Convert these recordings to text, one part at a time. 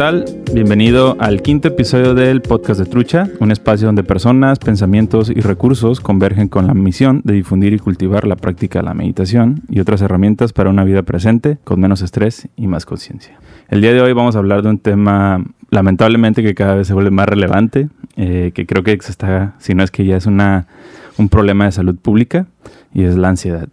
¿Qué tal? Bienvenido al quinto episodio del podcast de Trucha, un espacio donde personas, pensamientos y recursos convergen con la misión de difundir y cultivar la práctica de la meditación y otras herramientas para una vida presente con menos estrés y más conciencia. El día de hoy vamos a hablar de un tema lamentablemente que cada vez se vuelve más relevante, eh, que creo que está, si no es que ya es una, un problema de salud pública, y es la ansiedad.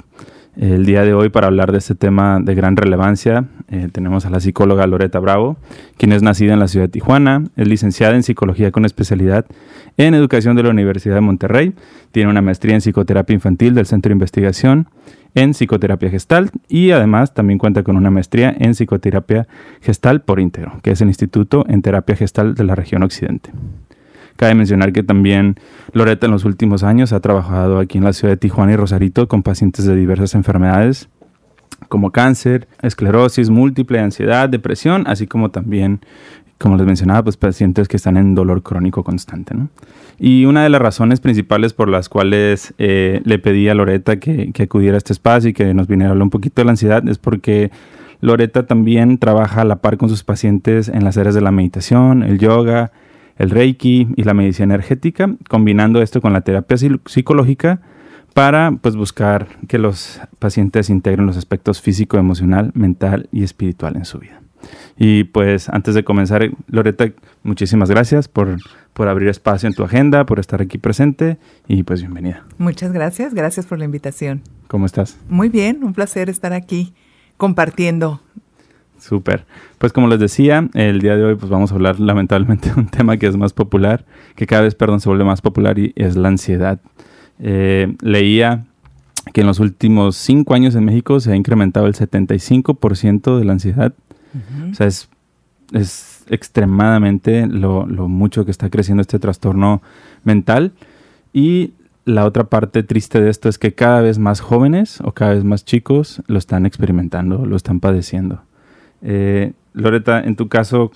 El día de hoy para hablar de este tema de gran relevancia eh, tenemos a la psicóloga Loreta Bravo, quien es nacida en la ciudad de Tijuana, es licenciada en psicología con especialidad en educación de la Universidad de Monterrey, tiene una maestría en psicoterapia infantil del Centro de Investigación en psicoterapia gestal y además también cuenta con una maestría en psicoterapia gestal por íntegro, que es el Instituto en Terapia Gestal de la región Occidente. Cabe mencionar que también Loreta en los últimos años ha trabajado aquí en la ciudad de Tijuana y Rosarito con pacientes de diversas enfermedades como cáncer, esclerosis múltiple, ansiedad, depresión, así como también, como les mencionaba, pues pacientes que están en dolor crónico constante. Y una de las razones principales por las cuales eh, le pedí a Loreta que, que, acudiera a este espacio y que nos viniera a hablar un poquito de la ansiedad es porque Loreta también trabaja a la par con sus pacientes en las áreas de la meditación, el yoga, el Reiki y la medicina energética, combinando esto con la terapia psicológica para pues, buscar que los pacientes integren los aspectos físico, emocional, mental y espiritual en su vida. Y pues antes de comenzar, Loreta, muchísimas gracias por, por abrir espacio en tu agenda, por estar aquí presente y pues bienvenida. Muchas gracias, gracias por la invitación. ¿Cómo estás? Muy bien, un placer estar aquí compartiendo Súper. Pues como les decía, el día de hoy pues vamos a hablar lamentablemente de un tema que es más popular, que cada vez, perdón, se vuelve más popular y es la ansiedad. Eh, leía que en los últimos cinco años en México se ha incrementado el 75% de la ansiedad. O sea, es, es extremadamente lo, lo, mucho que está creciendo este trastorno mental. Y la otra parte triste de esto es que cada vez más jóvenes o cada vez más chicos lo están experimentando, lo están padeciendo. Eh, Loreta, en tu caso,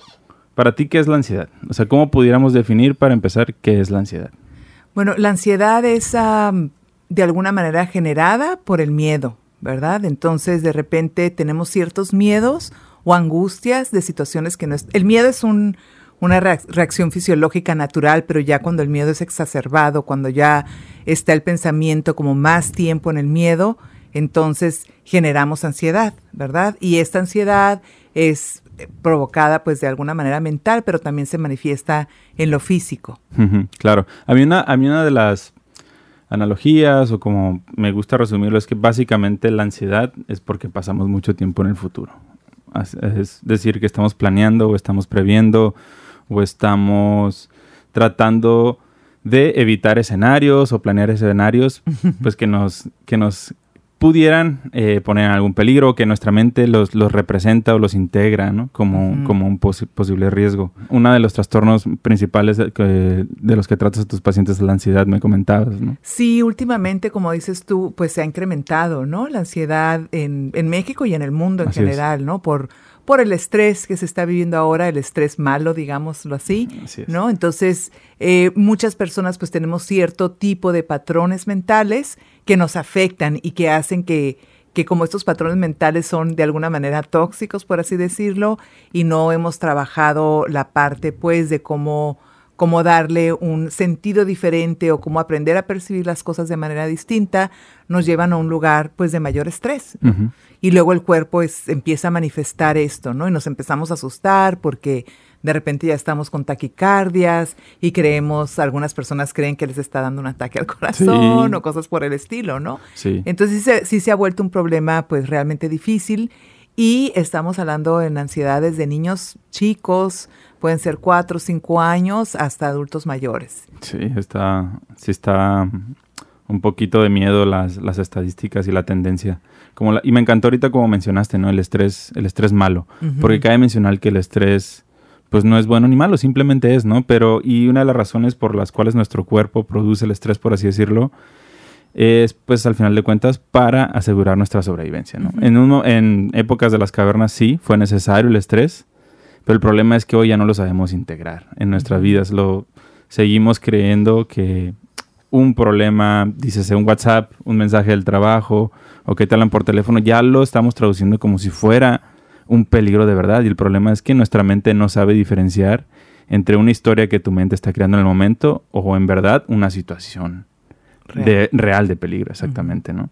¿para ti qué es la ansiedad? O sea, ¿cómo pudiéramos definir para empezar qué es la ansiedad? Bueno, la ansiedad es de alguna manera generada por el miedo, ¿verdad? Entonces, de repente tenemos ciertos miedos o angustias de situaciones que no es... El miedo es un, una reacción fisiológica natural, pero ya cuando el miedo es exacerbado, cuando ya está el pensamiento como más tiempo en el miedo, entonces generamos ansiedad, ¿verdad? Y esta ansiedad es eh, provocada pues de alguna manera mental, pero también se manifiesta en lo físico. claro. A mí, una, a mí una de las analogías o como me gusta resumirlo es que básicamente la ansiedad es porque pasamos mucho tiempo en el futuro. Es decir, que estamos planeando o estamos previendo o estamos tratando de evitar escenarios o planear escenarios pues que nos, que nos pudieran eh, poner en algún peligro, que nuestra mente los, los representa o los integra ¿no? como, como un posible riesgo. Uno de los trastornos principales de, los que tratas a tus pacientes es la ansiedad, me comentabas. ¿no? Sí, últimamente, como dices tú, pues se ha incrementado ¿no? la ansiedad en, en México y en el mundo en general, ¿no? Por por el estrés que se está viviendo ahora, el estrés malo, digámoslo así, ¿no? Entonces, eh, muchas personas pues tenemos cierto tipo de patrones mentales que nos afectan y que hacen que, que como estos patrones mentales son de alguna manera tóxicos, por así decirlo, y no hemos trabajado la parte pues de cómo cómo darle un sentido diferente o cómo aprender a percibir las cosas de manera distinta, nos llevan a un lugar pues de mayor estrés. Y luego el cuerpo es, empieza a manifestar esto, ¿no? Y nos empezamos a asustar porque de repente ya estamos con taquicardias y creemos, algunas personas creen que les está dando un ataque al corazón o cosas por el estilo, ¿no? Sí. Entonces sí se, sí se ha vuelto un problema pues realmente difícil y estamos hablando en ansiedades de niños chicos, pueden ser cuatro o cinco años hasta adultos mayores. Sí, está, sí está un poquito de miedo las, las estadísticas y la tendencia. Como y me encantó ahorita como mencionaste, ¿no? El estrés, el estrés malo. Porque cabe mencionar que el estrés, pues no es bueno ni malo, simplemente es, ¿no? Pero, y una de las razones por las cuales nuestro cuerpo produce el estrés, por así decirlo, es, pues al final de cuentas, para asegurar nuestra sobrevivencia, ¿no? en, uno, en épocas de las cavernas sí, fue necesario el estrés, pero el problema es que hoy ya no lo sabemos integrar en nuestras vidas. Lo seguimos creyendo que un problema, dices un WhatsApp, un mensaje del trabajo o que te hablan por teléfono, ya lo estamos traduciendo como si fuera un peligro de verdad. Y el problema es que nuestra mente no sabe diferenciar entre una historia que tu mente está creando en el momento o en verdad una situación real de, real de peligro, exactamente, ¿no?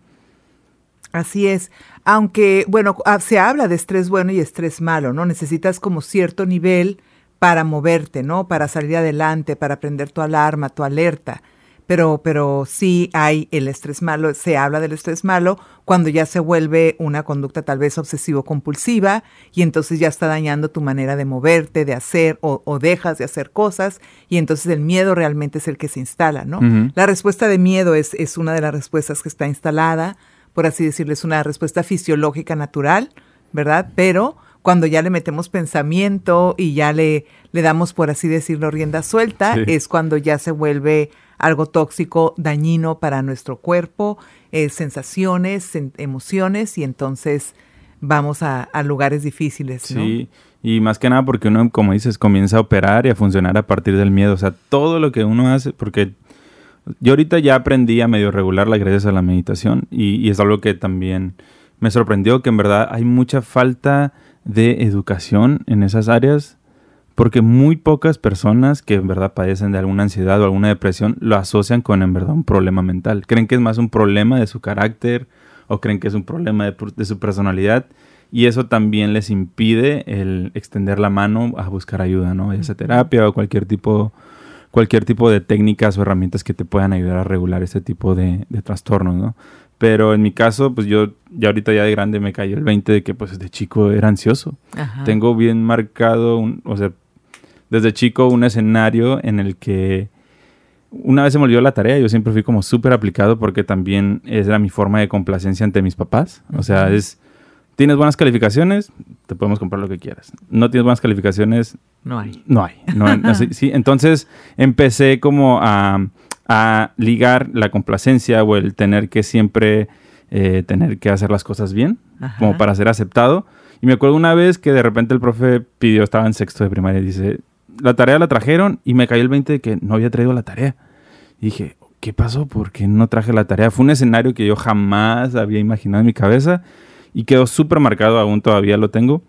Así es. Aunque, bueno, ah, se habla de estrés bueno y estrés malo, ¿no? Necesitas como cierto nivel para moverte, ¿no? Para salir adelante, para prender tu alarma, tu alerta. Pero, pero sí hay el estrés malo, se habla del estrés malo cuando ya se vuelve una conducta tal vez obsesivo-compulsiva y entonces ya está dañando tu manera de moverte, de hacer o, dejas de hacer cosas y entonces el miedo realmente es el que se instala, ¿no? La respuesta de miedo es, es una de las respuestas que está instalada por así decirlo, es una respuesta fisiológica natural, ¿verdad? Pero cuando ya le metemos pensamiento y ya le, le damos, por así decirlo, rienda suelta, es cuando ya se vuelve algo tóxico, dañino para nuestro cuerpo, eh, sensaciones, emociones, y entonces vamos a, lugares difíciles. Sí, y más que nada porque uno, como dices, comienza a operar y a funcionar a partir del miedo. O sea, todo lo que uno hace, porque yo ahorita ya aprendí a medio regularla gracias a la meditación y, es algo que también me sorprendió que en verdad hay mucha falta de educación en esas áreas porque muy pocas personas que en verdad padecen de alguna ansiedad o alguna depresión lo asocian con en verdad un problema mental. Creen que es más un problema de su carácter o creen que es un problema de, de su personalidad y eso también les impide el extender la mano a buscar ayuda, ¿no? Ya sea terapia o cualquier tipo cualquier tipo de técnicas o herramientas que te puedan ayudar a regular este tipo de, trastornos, ¿no? Pero en mi caso, pues yo ya ahorita ya de grande me cayó el 20 de que pues desde chico era ansioso. Tengo bien marcado, un, o sea, desde chico un escenario en el que una vez se me olvidó la tarea, yo siempre fui como súper aplicado porque también era mi forma de complacencia ante mis papás. O sea, es Tienes buenas calificaciones, te podemos comprar lo que quieras. No tienes buenas calificaciones, no hay. No hay. sí, entonces empecé como a, ligar la complacencia o el tener que siempre eh, tener que hacer las cosas bien, como para ser aceptado. Y me acuerdo una vez que de repente el profe pidió, estaba en sexto de primaria, y dice, la tarea la trajeron y me cayó el 20 de que no había traído la tarea. Dije, ¿qué pasó? ¿Por qué no traje la tarea? Fue un escenario que yo jamás había imaginado en mi cabeza y quedó súper marcado, aún todavía lo tengo,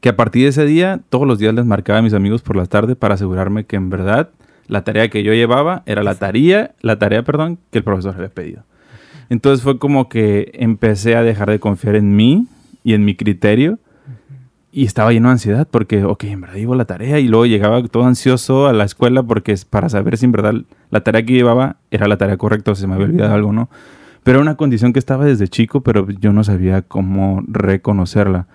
que a partir de ese día, todos los días les marcaba a mis amigos por la tarde para asegurarme que en verdad la tarea que yo llevaba era la tarea, la tarea, perdón, que el profesor había pedido. Entonces fue como que empecé a dejar de confiar en mí y en mi criterio y estaba lleno de ansiedad porque, ok, en verdad llevo la tarea y luego llegaba todo ansioso a la escuela porque para saber si en verdad la tarea que llevaba era la tarea correcta o se me había olvidado algo, ¿no? Pero era una condición que estaba desde chico, pero yo no sabía cómo reconocerla.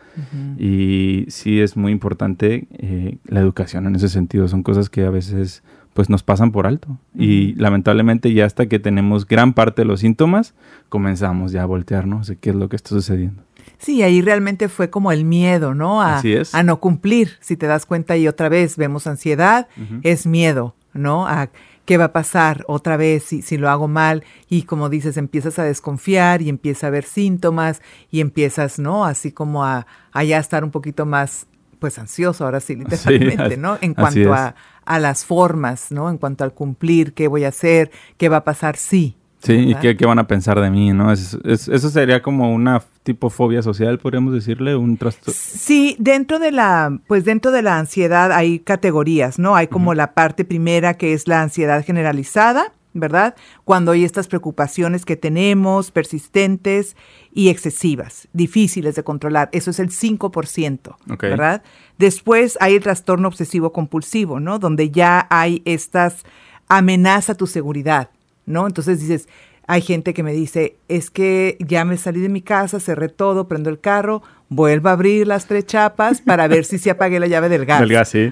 Y sí es muy importante eh, la educación en ese sentido. Son cosas que a veces pues nos pasan por alto. Y lamentablemente ya hasta que tenemos gran parte de los síntomas, comenzamos ya a voltearnos de qué es lo que está sucediendo. Sí, ahí realmente fue como el miedo, ¿no? A, Así es. a no cumplir. Si te das cuenta y otra vez vemos ansiedad, es miedo, ¿no? A qué va a pasar otra vez si, si lo hago mal y como dices, empiezas a desconfiar y empieza a haber síntomas y empiezas, ¿no? Así como a, ya estar un poquito más, pues ansioso, ahora sí, literalmente, ¿no? En cuanto a, a, las formas, ¿no? En cuanto al cumplir, qué voy a hacer, qué va a pasar, sí, Sí, y qué, qué, van a pensar de mí, ¿no? eso sería como una tipo fobia social, podríamos decirle, un trastorno. Sí, dentro de la, pues dentro de la ansiedad hay categorías, ¿no? Hay como la parte primera que es la ansiedad generalizada, ¿verdad? Cuando hay estas preocupaciones que tenemos, persistentes y excesivas, difíciles de controlar. Eso es el 5%, ¿verdad? Después hay el trastorno obsesivo compulsivo, ¿no? Donde ya hay estas amenaza tu seguridad. ¿no? Entonces dices, hay gente que me dice, es que ya me salí de mi casa, cerré todo, prendo el carro, vuelvo a abrir las tres chapas para ver si se apagué la llave del gas.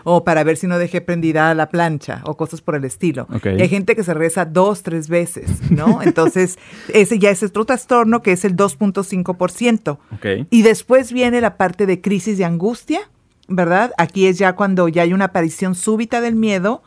O para ver si no dejé prendida la plancha o cosas por el estilo. hay gente que se reza dos, tres veces, ¿no? Entonces, ese ya es otro trastorno que es el 2.5%. Okay. Y después viene la parte de crisis de angustia, ¿verdad? Aquí es ya cuando ya hay una aparición súbita del miedo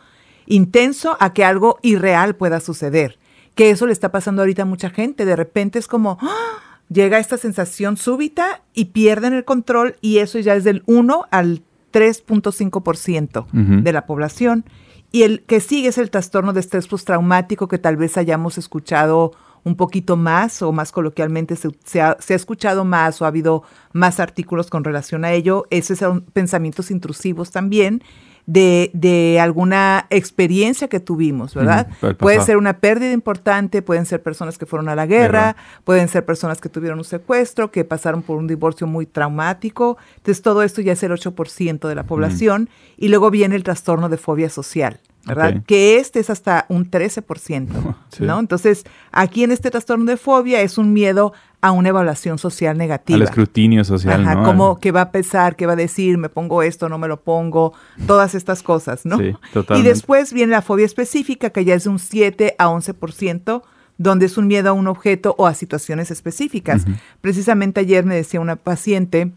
intenso a que algo irreal pueda suceder. Que eso le está pasando ahorita a mucha gente. De repente es como, ¡ah! llega esta sensación súbita y pierden el control y eso ya es del 1 al 3.5% de la población. Y el que sigue es el trastorno de estrés postraumático que tal vez hayamos escuchado un poquito más o más coloquialmente se, ha, escuchado más o ha habido más artículos con relación a ello. Esos son pensamientos intrusivos también de, de alguna experiencia que tuvimos, ¿verdad? Puede ser una pérdida importante, pueden ser personas que fueron a la guerra, pueden ser personas que tuvieron un secuestro, que pasaron por un divorcio muy traumático. Entonces, todo esto ya es el 8% de la población. Y luego viene el trastorno de fobia social. ¿Verdad? Que este es hasta un 13%, ¿no? Entonces, aquí en este trastorno de fobia es un miedo a una evaluación social negativa. Al escrutinio social, Ajá, Como que va a pesar, que va a decir, me pongo esto, no me lo pongo, todas estas cosas, ¿no? Sí, totalmente. Y después viene la fobia específica, que ya es de un 7 a 11%, donde es un miedo a un objeto o a situaciones específicas. Precisamente ayer me decía una paciente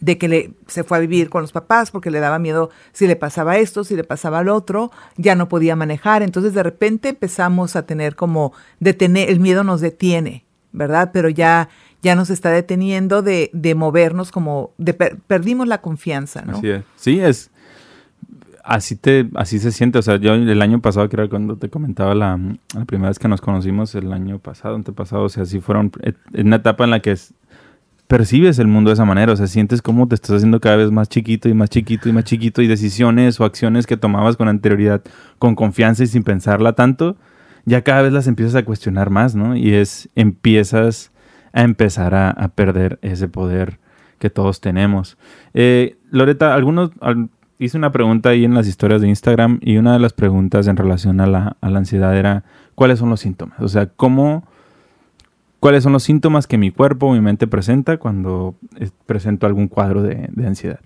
de que le, se fue a vivir con los papás porque le daba miedo si le pasaba esto, si le pasaba lo otro, ya no podía manejar. Entonces de repente empezamos a tener como detener, el miedo nos detiene, ¿verdad? Pero ya, ya nos está deteniendo de, de movernos como, de perdimos la confianza, ¿no? Así es. Sí, es, así te, así se siente. O sea, yo el año pasado, que era cuando te comentaba la, primera vez que nos conocimos, el año pasado, antepasado, o sea, sí fueron, en una etapa en la que percibes el mundo de esa manera, o sea, sientes cómo te estás haciendo cada vez más chiquito y más chiquito y más chiquito y decisiones o acciones que tomabas con anterioridad, con confianza y sin pensarla tanto, ya cada vez las empiezas a cuestionar más, ¿no? Y es, empiezas a empezar a, perder ese poder que todos tenemos. Eh, Loreta, algunos, hice una pregunta ahí en las historias de Instagram y una de las preguntas en relación a la, a la ansiedad era, ¿cuáles son los síntomas? O sea, ¿cómo cuáles son los síntomas que mi cuerpo o mi mente presenta cuando eh, presento algún cuadro de, ansiedad.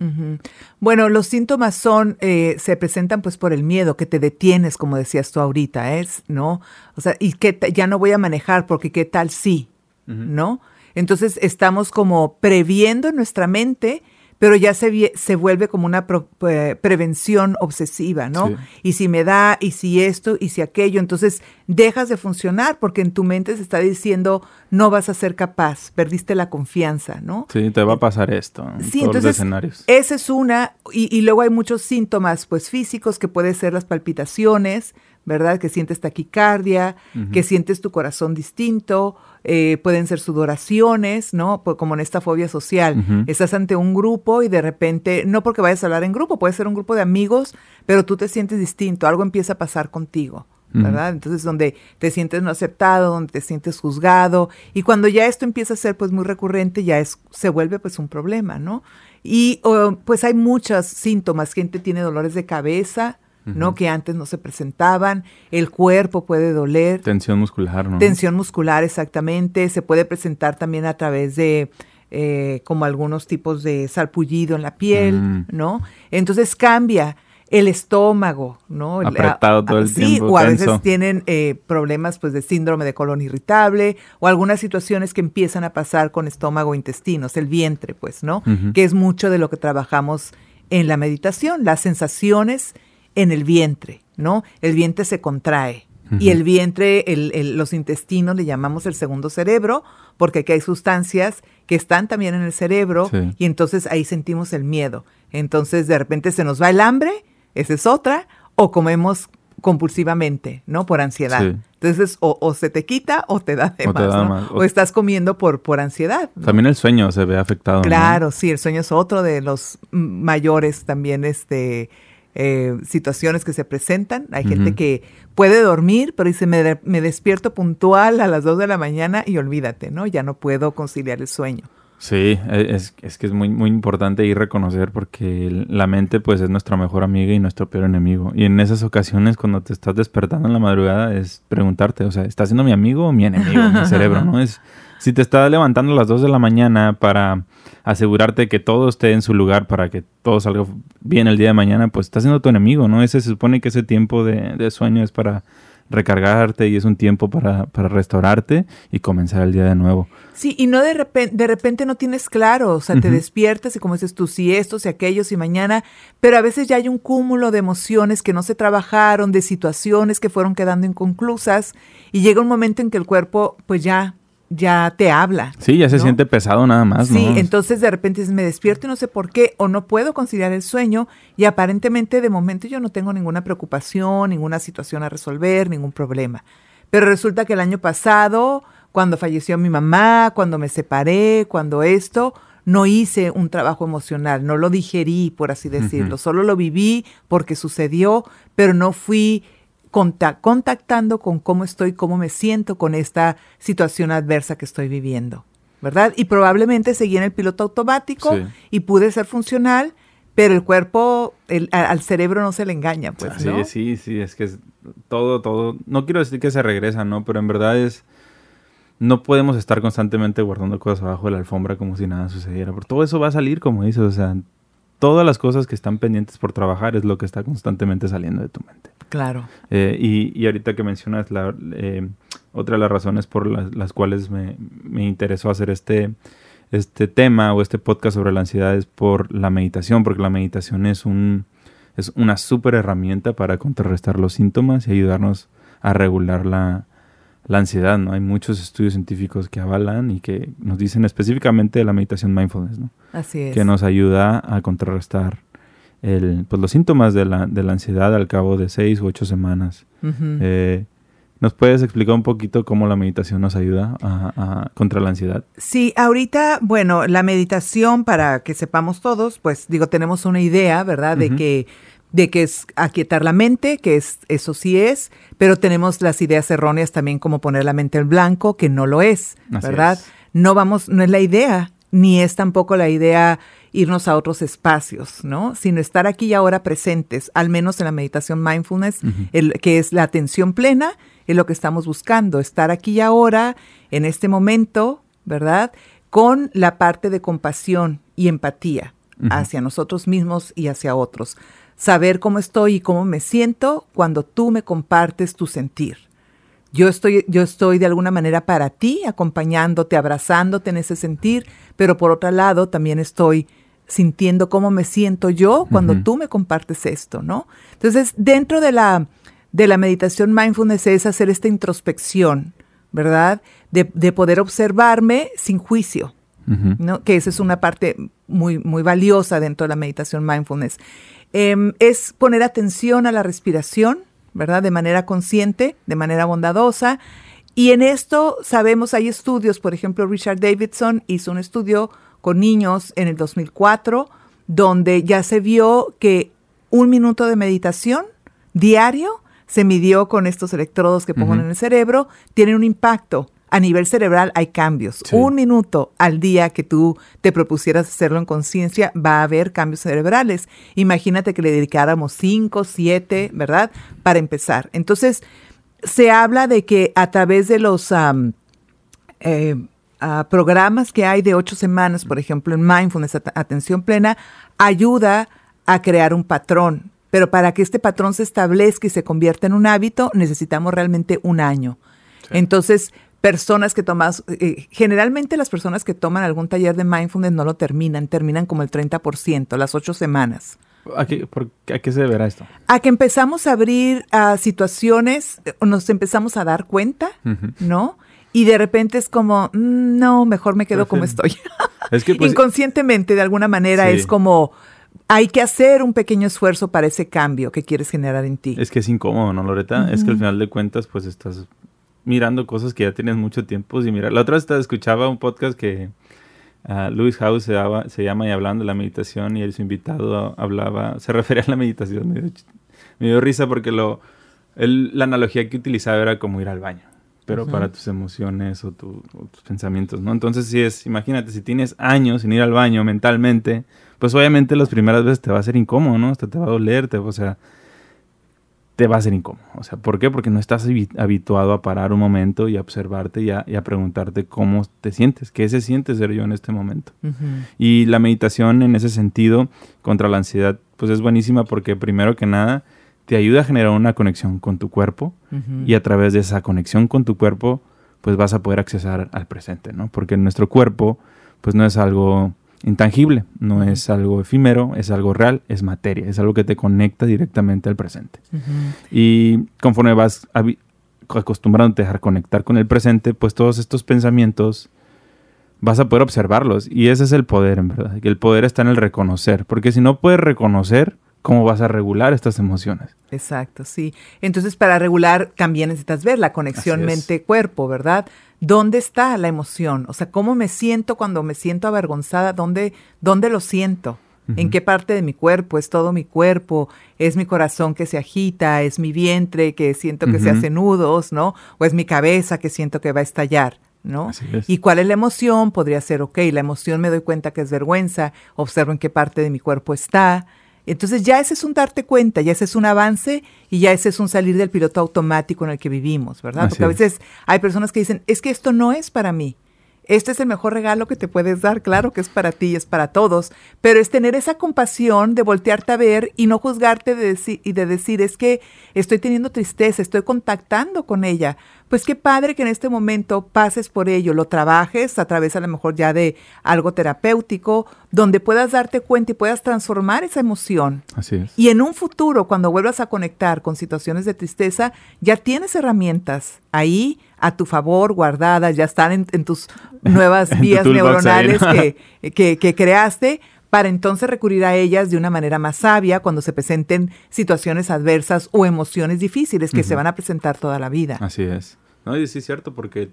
Bueno, los síntomas son, eh, se presentan pues por el miedo, que te detienes, como decías tú ahorita, es, ¿no? O sea, y que ya no voy a manejar porque qué tal sí, ¿no? Entonces estamos como previendo en nuestra mente pero ya se, se vuelve como una prevención obsesiva, ¿no? Y si me da, y si esto, y si aquello, entonces dejas de funcionar porque en tu mente se está diciendo no vas a ser capaz, perdiste la confianza, ¿no? Sí, te va a pasar esto. En sí, todos entonces, los escenarios. Esa es una, y, y luego hay muchos síntomas, pues físicos, que puede ser las palpitaciones, ¿verdad? Que sientes taquicardia, que sientes tu corazón distinto, eh, pueden ser sudoraciones, ¿no? como en esta fobia social. Estás ante un grupo y de repente, no porque vayas a hablar en grupo, puede ser un grupo de amigos, pero tú te sientes distinto, algo empieza a pasar contigo. ¿verdad? Entonces, donde te sientes no aceptado, donde te sientes juzgado, y cuando ya esto empieza a ser pues muy recurrente, ya es, se vuelve pues un problema, ¿no? Y pues hay muchos síntomas, gente tiene dolores de cabeza, ¿no? Que antes no se presentaban, el cuerpo puede doler. Tensión muscular, ¿no? Tensión muscular, exactamente. Se puede presentar también a través de eh, como algunos tipos de salpullido en la piel, mm. ¿no? Entonces cambia el estómago, ¿no? Apretado todo el tiempo. Sí, o a veces tienen eh, problemas pues de síndrome de colon irritable o algunas situaciones que empiezan a pasar con estómago, intestinos, el vientre, pues, ¿no? Que es mucho de lo que trabajamos en la meditación, las sensaciones en el vientre, ¿no? El vientre se contrae. Y el vientre, los intestinos le llamamos el segundo cerebro, porque aquí hay sustancias que están también en el cerebro y entonces ahí sentimos el miedo. Entonces de repente se nos va el hambre, esa es otra, o comemos compulsivamente, ¿no? Por ansiedad. Entonces, o, se te quita o te da de o más, O, estás comiendo por, por ansiedad. También el sueño se ve afectado. Claro, sí, el sueño es otro de los mayores también, este, eh, situaciones que se presentan. Hay gente que puede dormir, pero dice, me, me, despierto puntual a las 2 de la mañana y olvídate, ¿no? Ya no puedo conciliar el sueño. Sí, e, es, es que es muy, muy importante ir reconocer porque la mente pues es nuestra mejor amiga y nuestro peor enemigo. Y en esas ocasiones cuando te estás despertando en la madrugada es preguntarte, o sea, ¿está siendo mi amigo o mi enemigo? mi cerebro, ¿no? Es, si te estás levantando a las 2 de la mañana para asegurarte que todo esté en su lugar para que todo salga bien el día de mañana, pues estás siendo tu enemigo, ¿no? Ese se supone que ese tiempo de, sueño es para recargarte y es un tiempo para, para, restaurarte y comenzar el día de nuevo. Sí, y no de repente, de repente no tienes claro, o sea, te despiertas y como dices tú, si esto, si aquello, si mañana, pero a veces ya hay un cúmulo de emociones que no se trabajaron, de situaciones que fueron quedando inconclusas y llega un momento en que el cuerpo pues ya ya te habla. Sí, ya se siente pesado nada más. Sí, entonces de repente me despierto y no sé por qué, o no puedo conciliar el sueño, y aparentemente de momento yo no tengo ninguna preocupación, ninguna situación a resolver, ningún problema. Pero resulta que el año pasado, cuando falleció mi mamá, cuando me separé, cuando esto, no hice un trabajo emocional, no lo digerí, por así decirlo, solo lo viví porque sucedió, pero no fui contactando con cómo estoy, cómo me siento con esta situación adversa que estoy viviendo, ¿verdad? Y probablemente seguí en el piloto automático y pude ser funcional, pero el cuerpo, al cerebro no se le engaña, pues, Sí, sí, sí, es que todo, todo, no quiero decir que se regresa, ¿no? Pero en verdad es no podemos estar constantemente guardando cosas abajo de la alfombra como si nada sucediera. Porque todo eso va a salir, como dices, o sea, todas las cosas que están pendientes por trabajar es lo que está constantemente saliendo de tu mente. Claro. Eh, y, ahorita que mencionas la, eh, otra de las razones por las, cuales me, interesó hacer este, este tema o este podcast sobre la ansiedad es por la meditación, porque la meditación es, un, es una súper herramienta para contrarrestar los síntomas y ayudarnos a regular la, la ansiedad, ¿no? Hay muchos estudios científicos que avalan y que nos dicen específicamente de la meditación mindfulness, ¿no? Así es. Que nos ayuda a contrarrestar el, pues, los síntomas de la, de la ansiedad al cabo de seis u ocho semanas. Eh, ¿Nos puedes explicar un poquito cómo la meditación nos ayuda a, contra la ansiedad? Sí, ahorita, bueno, la meditación, para que sepamos todos, pues digo, tenemos una idea, ¿verdad? De que de que es aquietar la mente, que es, eso sí es, pero tenemos las ideas erróneas también como poner la mente en blanco, que no lo es, ¿verdad? No vamos, no es la idea, ni es tampoco la idea irnos a otros espacios, ¿no? Sino estar aquí y ahora presentes, al menos en la meditación mindfulness, el, que es la atención plena, es lo que estamos buscando, estar aquí y ahora, en este momento, ¿verdad? Con la parte de compasión y empatía hacia nosotros mismos y hacia otros saber cómo estoy y cómo me siento cuando tú me compartes tu sentir. Yo estoy, yo estoy de alguna manera para ti, acompañándote, abrazándote en ese sentir, pero por otro lado también estoy sintiendo cómo me siento yo cuando tú me compartes esto, ¿no? Entonces, dentro de la, de la meditación mindfulness es hacer esta introspección, ¿verdad? De, poder observarme sin juicio, ¿no? Que esa es una parte muy, muy valiosa dentro de la meditación mindfulness. Em, es poner atención a la respiración, ¿verdad? De manera consciente, de manera bondadosa. Y en esto sabemos, hay estudios, por ejemplo, Richard Davidson hizo un estudio con niños en el 2004, donde ya se vio que un minuto de meditación diario se midió con estos electrodos que pongan en el cerebro, tiene un impacto a nivel cerebral hay cambios. Un minuto al día que tú te propusieras hacerlo en conciencia, va a haber cambios cerebrales. Imagínate que le dedicáramos cinco, siete, ¿verdad? Para empezar. Entonces, se habla de que a través de los eh, programas que hay de ocho semanas, por ejemplo, en Mindfulness, atención plena, ayuda a crear un patrón. Pero para que este patrón se establezca y se convierta en un hábito, necesitamos realmente un año. Entonces, personas que tomas, eh, generalmente las personas que toman algún taller de mindfulness no lo terminan, terminan como el 30%, las ocho semanas. ¿A qué, ¿A qué, se deberá esto? A que empezamos a abrir a situaciones, nos empezamos a dar cuenta, ¿no? Y de repente es como, mm, no, mejor me quedo como estoy. Es que, pues, Inconscientemente, de alguna manera, es como, hay que hacer un pequeño esfuerzo para ese cambio que quieres generar en ti. Es que es incómodo, ¿no, Loreta? Es que al final de cuentas, pues estás mirando cosas que ya tienes mucho tiempo sin mirar. La otra vez escuchaba un podcast que uh, Louis House se, llama y hablando de la meditación y él, su invitado hablaba, se refería a la meditación. Me dio, risa porque lo, la analogía que utilizaba era como ir al baño, pero para tus emociones o, tus pensamientos, ¿no? Entonces, si es, imagínate, si tienes años sin ir al baño mentalmente, pues obviamente las primeras veces te va a ser incómodo, ¿no? Hasta te va a doler, te, o sea, te va a ser incómodo. O sea, ¿por qué? Porque no estás habituado a parar un momento y a observarte y a, preguntarte cómo te sientes, qué se siente ser yo en este momento. Y la meditación en ese sentido contra la ansiedad, pues es buenísima porque primero que nada te ayuda a generar una conexión con tu cuerpo y a través de esa conexión con tu cuerpo, pues vas a poder accesar al presente, ¿no? Porque nuestro cuerpo, pues no es algo intangible, no es algo efímero, es algo real, es materia, es algo que te conecta directamente al presente. Y conforme vas acostumbrándote a dejar conectar con el presente, pues todos estos pensamientos vas a poder observarlos. Y ese es el poder, en verdad. Que el poder está en el reconocer. Porque si no puedes reconocer cómo vas a regular estas emociones. Exacto, sí. Entonces, para regular también necesitas ver la conexión mente-cuerpo, ¿verdad? ¿Dónde está la emoción? O sea, ¿cómo me siento cuando me siento avergonzada? ¿Dónde, dónde lo siento? ¿En qué parte de mi cuerpo? ¿Es todo mi cuerpo? ¿Es mi corazón que se agita? ¿Es mi vientre que siento que se hace nudos, ¿no? ¿O es mi cabeza que siento que va a estallar? ¿no? ¿Y cuál es la emoción? Podría ser, ok, la emoción me doy cuenta que es vergüenza, observo en qué parte de mi cuerpo está. Entonces ya ese es un darte cuenta, ya ese es un avance y ya ese es un salir del piloto automático en el que vivimos, ¿verdad? Porque a veces hay personas que dicen, es que esto no es para mí este es el mejor regalo que te puedes dar, claro que es para ti, es para todos, pero es tener esa compasión de voltearte a ver y no juzgarte de y de decir, es que estoy teniendo tristeza, estoy contactando con ella. Pues qué padre que en este momento pases por ello, lo trabajes a través a lo mejor ya de algo terapéutico, donde puedas darte cuenta y puedas transformar esa emoción. Así es. Y en un futuro, cuando vuelvas a conectar con situaciones de tristeza, ya tienes herramientas ahí a tu favor guardadas, ya están en, tus nuevas vías neuronales que, que, creaste para entonces recurrir a ellas de una manera más sabia cuando se presenten situaciones adversas o emociones difíciles que se van a presentar toda la vida. Así es. No, y sí es cierto, porque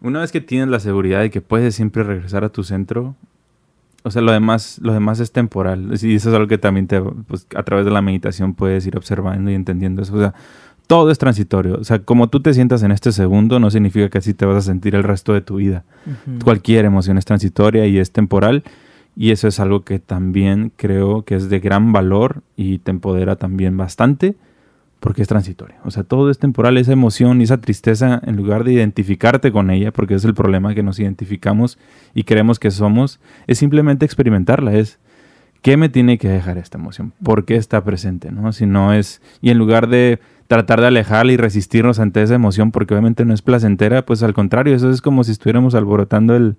una vez que tienes la seguridad de que puedes siempre regresar a tu centro, o sea, lo demás, lo demás es temporal. Y eso es algo que también te, pues, a través de la meditación puedes ir observando y entendiendo eso. O sea, todo es transitorio. O sea, como tú te sientas en este segundo, no significa que así te vas a sentir el resto de tu vida. Cualquier emoción es transitoria y es temporal. Y eso es algo que también creo que es de gran valor y te empodera también bastante porque es transitorio. O sea, todo es temporal, esa emoción y esa tristeza, en lugar de identificarte con ella, porque es el problema que nos identificamos y creemos que somos, es simplemente experimentarla, es ¿qué me tiene que dejar esta emoción? ¿Por qué está presente? ¿no? Si no es, y en lugar de tratar de alejarla y resistirnos ante esa emoción porque obviamente no es placentera, pues al contrario, eso es como si estuviéramos alborotando el,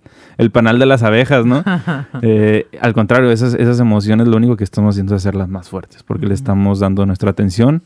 panal de las abejas, ¿no? Eh, al contrario, esas, esas emociones lo único que estamos haciendo es hacerlas más fuertes porque le estamos dando nuestra atención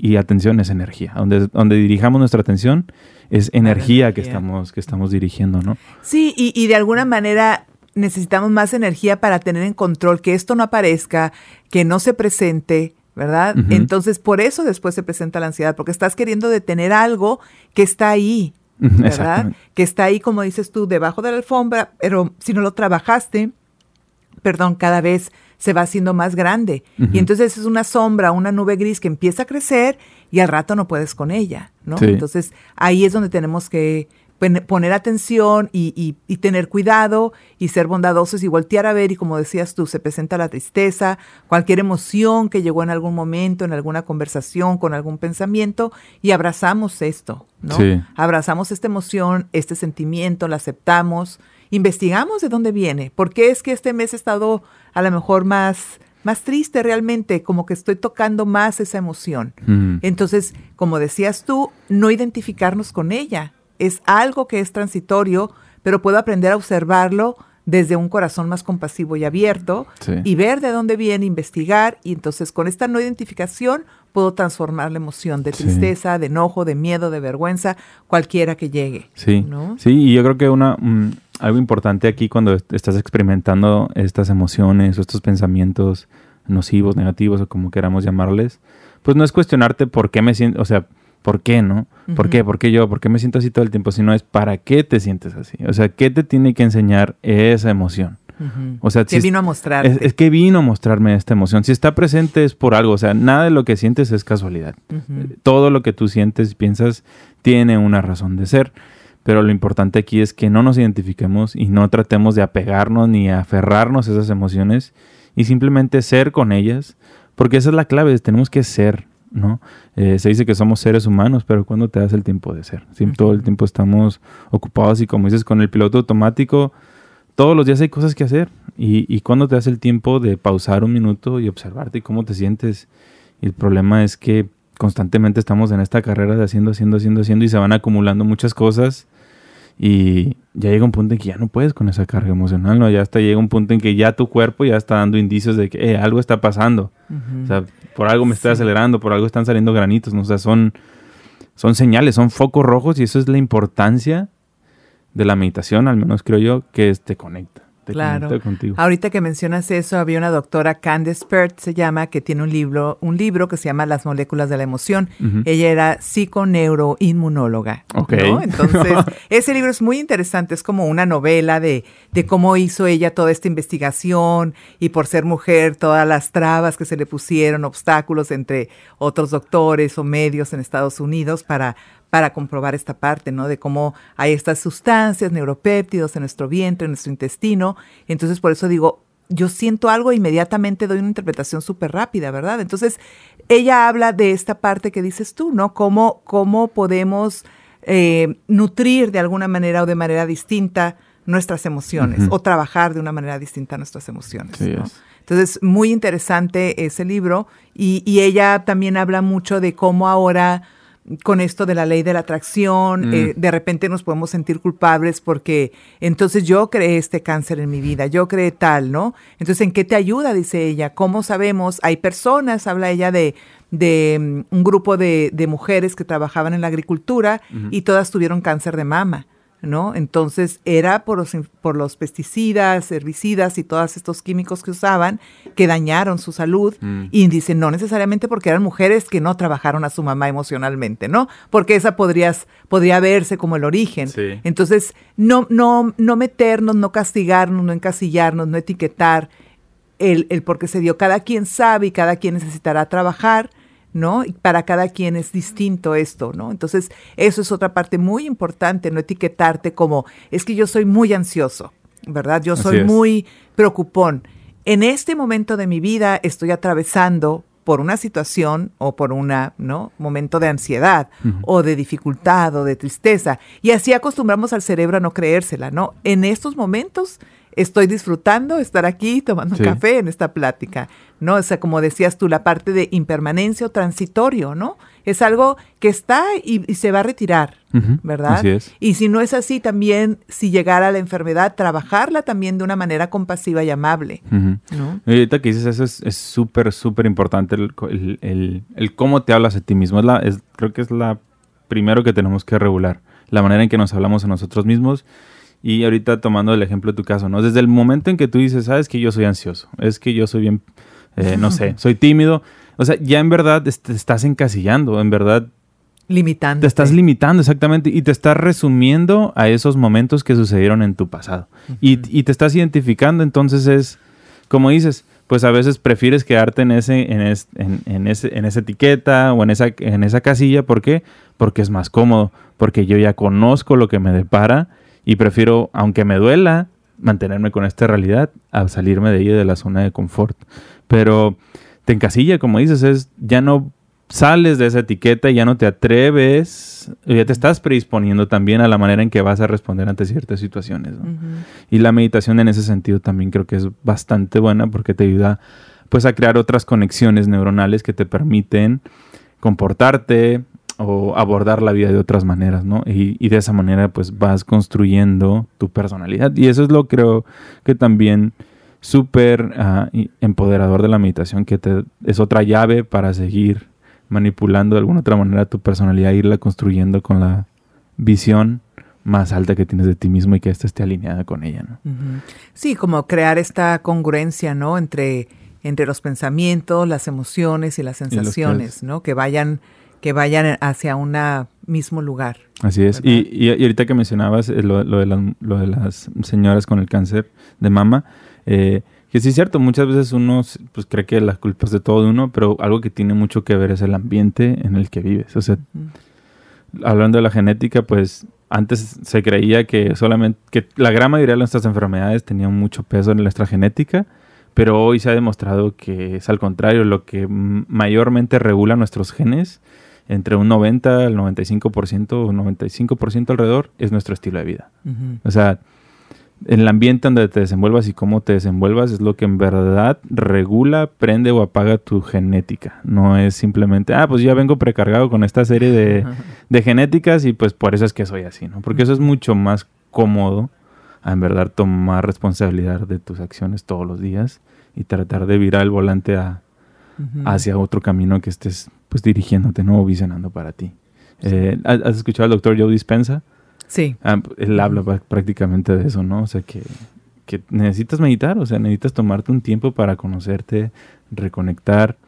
y atención es energía. Donde, donde dirijamos nuestra atención es energía, que estamos, que estamos dirigiendo, ¿no? Sí, y, y de alguna manera necesitamos más energía para tener en control que esto no aparezca, que no se presente, ¿verdad? Entonces, por eso después se presenta la ansiedad, porque estás queriendo detener algo que está ahí, ¿verdad? Que está ahí, como dices tú, debajo de la alfombra, pero si no lo trabajaste, perdón, cada vez se va haciendo más grande. Y entonces es una sombra, una nube gris que empieza a crecer y al rato no puedes con ella, ¿no? Entonces ahí es donde tenemos que poner atención y, tener cuidado y ser bondadosos y voltear a ver y como decías tú, se presenta la tristeza, cualquier emoción que llegó en algún momento, en alguna conversación, con algún pensamiento y abrazamos esto, ¿no? Abrazamos esta emoción, este sentimiento, la aceptamos, investigamos de dónde viene, por qué es que este mes he estado a lo mejor más más triste realmente, como que estoy tocando más esa emoción. Entonces, como decías tú, no identificarnos con ella, es algo que es transitorio, pero puedo aprender a observarlo desde un corazón más compasivo y abierto y ver de dónde viene, investigar y entonces con esta no identificación puedo transformar la emoción de tristeza, de enojo, de miedo, de vergüenza, cualquiera que llegue. Sí, sí y yo creo que una, mm, algo importante aquí cuando estás experimentando estas emociones o estos pensamientos nocivos, negativos o como queramos llamarles, pues no es cuestionarte por qué me siento, o sea, ¿Por qué, no? ¿Por qué? ¿Por qué yo? ¿Por qué me siento así todo el tiempo? Si no es para qué te sientes así. O sea, ¿qué te tiene que enseñar esa emoción? O sea, ¿Qué vino a mostrar? Es, que vino a mostrarme esta emoción. Si está presente es por algo. O sea, nada de lo que sientes es casualidad. Todo lo que tú sientes y piensas tiene una razón de ser. Pero lo importante aquí es que no nos identifiquemos y no tratemos de apegarnos ni aferrarnos a esas emociones y simplemente ser con ellas. Porque esa es la clave, tenemos que ser. ¿no? Eh, se dice que somos seres humanos, pero ¿cuándo te das el tiempo de ser? Todo el tiempo estamos ocupados y como dices, con el piloto automático, todos los días hay cosas que hacer. Y, y cuando te das el tiempo de pausar un minuto y observarte cómo te sientes. Y el problema es que constantemente estamos en esta carrera de haciendo, haciendo, haciendo, haciendo y se van acumulando muchas cosas y ya llega un punto en que ya no puedes con esa carga emocional, ¿no? Ya hasta llega un punto en que ya tu cuerpo ya está dando indicios de que eh, algo está pasando. O sea, por algo me estoy acelerando, por algo están saliendo granitos, ¿no? O sea, son, son señales, son focos rojos y eso es la importancia de la meditación, al menos creo yo, que te conecta. Te claro. contigo. Ahorita que mencionas eso, había una doctora, Candice Pert se llama, que tiene un libro, un libro que se llama Las moléculas de la emoción. Ella era psiconeuroinmunóloga. Ok. Entonces, ese libro es muy interesante, es como una novela de, de cómo hizo ella toda esta investigación y por ser mujer, todas las trabas que se le pusieron, obstáculos entre otros doctores o medios en Estados Unidos para para comprobar esta parte, ¿no? De cómo hay estas sustancias, neuropéptidos en nuestro vientre, en nuestro intestino. Entonces, por eso digo, yo siento algo, inmediatamente doy una interpretación súper rápida, ¿verdad? Entonces, ella habla de esta parte que dices tú, ¿no? Cómo, cómo podemos eh, nutrir de alguna manera o de manera distinta nuestras emociones o trabajar de una manera distinta nuestras emociones. ¿no? Entonces, muy interesante ese libro y, y ella también habla mucho de cómo ahora con esto de la ley de la atracción, mm. eh, de repente nos podemos sentir culpables porque entonces yo creé este cáncer en mi vida, yo creé tal, ¿no? Entonces, ¿en qué te ayuda? Dice ella. ¿Cómo sabemos? Hay personas, habla ella de, de mm, un grupo de, de, mujeres que trabajaban en la agricultura y todas tuvieron cáncer de mama. ¿No? Entonces era por los, por los pesticidas, herbicidas y todos estos químicos que usaban que dañaron su salud. Mm. Y dicen, no necesariamente porque eran mujeres que no trabajaron a su mamá emocionalmente, ¿no? Porque esa podrías, podría verse como el origen. Entonces, no, no, no meternos, no castigarnos, no encasillarnos, no etiquetar el, el por qué se dio. Cada quien sabe y cada quien necesitará trabajar ¿no? Y para cada quien es distinto esto, ¿no? Entonces, eso es otra parte muy importante, no etiquetarte como, es que yo soy muy ansioso, ¿verdad? Yo soy muy preocupón. En este momento de mi vida estoy atravesando por una situación o por un ¿no? momento de ansiedad o de dificultad o de tristeza. Y así acostumbramos al cerebro a no creérsela, ¿no? En estos momentos estoy disfrutando estar aquí tomando café en esta plática, ¿no? O sea, como decías tú, la parte de impermanencia o transitorio, ¿no? Es algo que está y, se va a retirar, ¿verdad? Así es. Y si no es así, también, si llegara la enfermedad, trabajarla también de una manera compasiva y amable, ¿no? ahorita que dices eso es súper, súper importante el, el, cómo te hablas a ti mismo. Es la, es, creo que es la primero que tenemos que regular. La manera en que nos hablamos a nosotros mismos y ahorita tomando el ejemplo de tu caso, ¿no? Desde el momento en que tú dices, sabes que yo soy ansioso, es que yo soy bien, eh, no sé, soy tímido, o sea, ya en verdad te estás encasillando, en verdad. Limitando. Te estás limitando, exactamente, y te estás resumiendo a esos momentos que sucedieron en tu pasado. y, y, te estás identificando, entonces es, como dices, pues a veces prefieres quedarte en ese, en, en, en, ese, en esa etiqueta o en esa, en esa casilla. ¿Por qué? Porque es más cómodo, porque yo ya conozco lo que me depara y prefiero, aunque me duela, mantenerme con esta realidad a salirme de ella de la zona de confort. Pero te encasilla, como dices, es ya no sales de esa etiqueta, ya no te atreves, ya te estás predisponiendo también a la manera en que vas a responder ante ciertas situaciones. Y la meditación en ese sentido también creo que es bastante buena porque te ayuda pues a crear otras conexiones neuronales que te permiten comportarte, o abordar la vida de otras maneras, ¿no? Y, de esa manera pues vas construyendo tu personalidad. Y eso es lo creo que también súper empoderador de la meditación, que te, es otra llave para seguir manipulando de alguna otra manera tu personalidad, irla construyendo con la visión más alta que tienes de ti mismo y que ésta esté alineada con ella, ¿no? Sí, como crear esta congruencia, ¿no? Entre, entre los pensamientos, las emociones y las sensaciones, ¿no? Que vayan que vayan hacia un mismo lugar. Así es. Y, ahorita que mencionabas eh, lo, de las señoras con el cáncer de mama, eh, que sí es cierto, muchas veces uno pues, cree que las culpas de todo de uno, pero algo que tiene mucho que ver es el ambiente en el que vives. O sea, hablando de la genética, pues antes se creía que solamente que la gran mayoría de nuestras enfermedades tenían mucho peso en nuestra genética, pero hoy se ha demostrado que es al contrario, lo que mayormente regula nuestros genes entre un 90 al 95% o 95% alrededor es nuestro estilo de vida. O sea, el ambiente donde te desenvuelvas y cómo te desenvuelvas es lo que en verdad regula, prende o apaga tu genética. No es simplemente, ah, pues ya vengo precargado con esta serie de, de genéticas y pues por eso es que soy así, ¿no? Porque eso es mucho más cómodo a en verdad tomar responsabilidad de tus acciones todos los días y tratar de virar el volante a, hacia otro camino que estés pues dirigiéndote, ¿no? O visionando para ti. Eh, ¿Has escuchado al doctor Joe Dispensa? Sí. Ah, él habla prácticamente de eso, ¿no? O sea que que necesitas meditar, o sea, necesitas tomarte un tiempo para conocerte, reconectar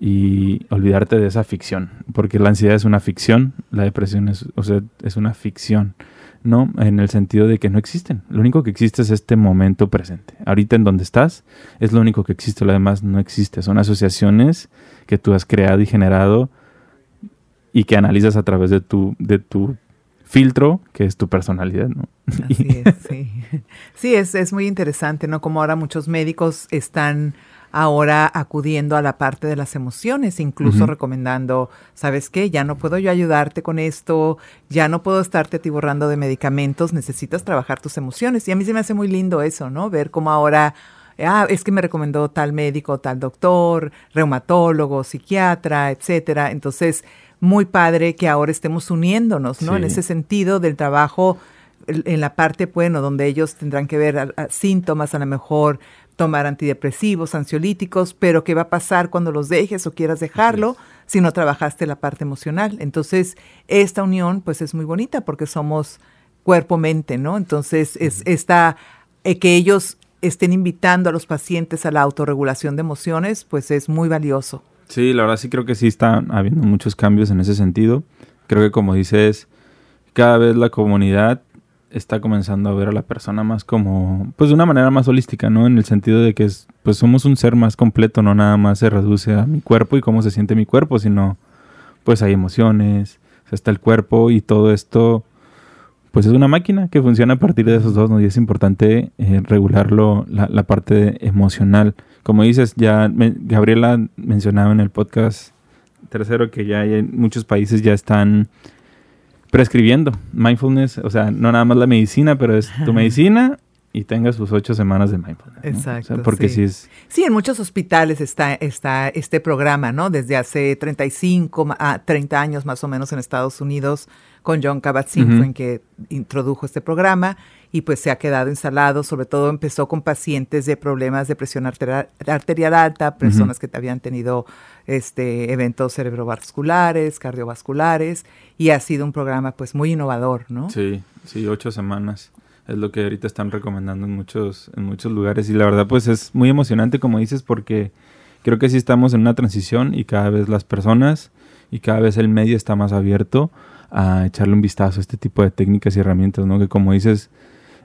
y olvidarte de esa ficción, porque la ansiedad es una ficción, la depresión es, o sea, es una ficción, ¿no? En el sentido de que no existen. Lo único que existe es este momento presente. Ahorita en donde estás es lo único que existe, lo demás no existe. Son asociaciones que tú has creado y generado y que analizas a través de tu, de tu filtro, que es tu personalidad, ¿no? Así es, sí. Sí, es, es muy interesante, ¿no? Como ahora muchos médicos están ahora acudiendo a la parte de las emociones, incluso recomendando, ¿sabes qué? Ya no puedo yo ayudarte con esto, ya no puedo estarte atiborrando de medicamentos, necesitas trabajar tus emociones. Y a mí se me hace muy lindo eso, ¿no? Ver cómo ahora ah, es que me recomendó tal médico, tal doctor, reumatólogo, psiquiatra, etcétera. Entonces, muy padre que ahora estemos uniéndonos, ¿no? En ese sentido del trabajo en la parte, bueno, donde ellos tendrán que ver síntomas a lo mejor tomar antidepresivos, ansiolíticos, pero ¿qué va a pasar cuando los dejes o quieras dejarlo si no trabajaste la parte emocional? Entonces, esta unión pues es muy bonita porque somos cuerpo-mente, ¿no? Entonces, es esta, eh, que ellos estén invitando a los pacientes a la autorregulación de emociones, pues es muy valioso. Sí, la verdad sí creo que sí están habiendo muchos cambios en ese sentido. Creo que como dices, cada vez la comunidad está comenzando a ver a la persona más como, pues de una manera más holística, ¿no? En el sentido de que es, pues somos un ser más completo, no nada más se reduce a mi cuerpo y cómo se siente mi cuerpo, sino pues hay emociones, está el cuerpo y todo esto, pues es una máquina que funciona a partir de esos dos, ¿no? Y es importante eh, regularlo, la, la, parte emocional. Como dices, ya Gabriela mencionaba en el podcast tercero que ya hay, muchos países ya están prescribiendo mindfulness, o sea, no nada más la medicina, pero es tu medicina y tengas sus ocho semanas de mindfulness. Exacto. porque sí. es... Sí, en muchos hospitales está, está este programa, ¿no? Desde hace 35 a 30 años más o menos en Estados Unidos, con John Kabat-Zinn, que introdujo este programa y pues se ha quedado instalado, sobre todo empezó con pacientes de problemas de presión arterial, alta, personas que habían tenido este, eventos cerebrovasculares, cardiovasculares, y ha sido un programa pues muy innovador, ¿no? Sí, sí, ocho semanas es lo que ahorita están recomendando en muchos, en muchos lugares, y la verdad pues es muy emocionante como dices porque creo que sí estamos en una transición y cada vez las personas y cada vez el medio está más abierto a echarle un vistazo a este tipo de técnicas y herramientas, ¿no? Que como dices,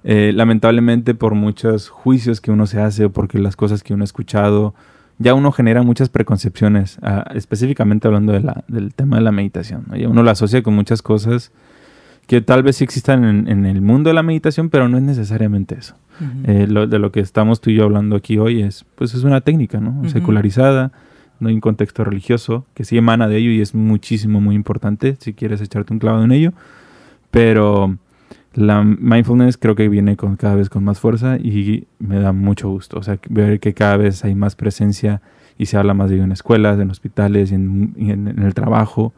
eh, lamentablemente por muchos juicios que uno se hace o porque las cosas que uno ha escuchado, ya uno genera muchas preconcepciones, ah, específicamente hablando de la, del tema de la meditación. Ya uno la asocia con muchas cosas que tal vez sí existan en, el mundo de la meditación, pero no es necesariamente eso. Eh, de lo que estamos tú y yo hablando aquí hoy es, pues es una técnica, ¿no? Secularizada, no hay un contexto religioso, que sí emana de ello y es muchísimo, muy importante si quieres echarte un clavado en ello, pero la mindfulness creo que viene con cada vez con más fuerza y me da mucho gusto. O sea, ver que cada vez hay más presencia y se habla más de ello en escuelas, en hospitales y en, el trabajo.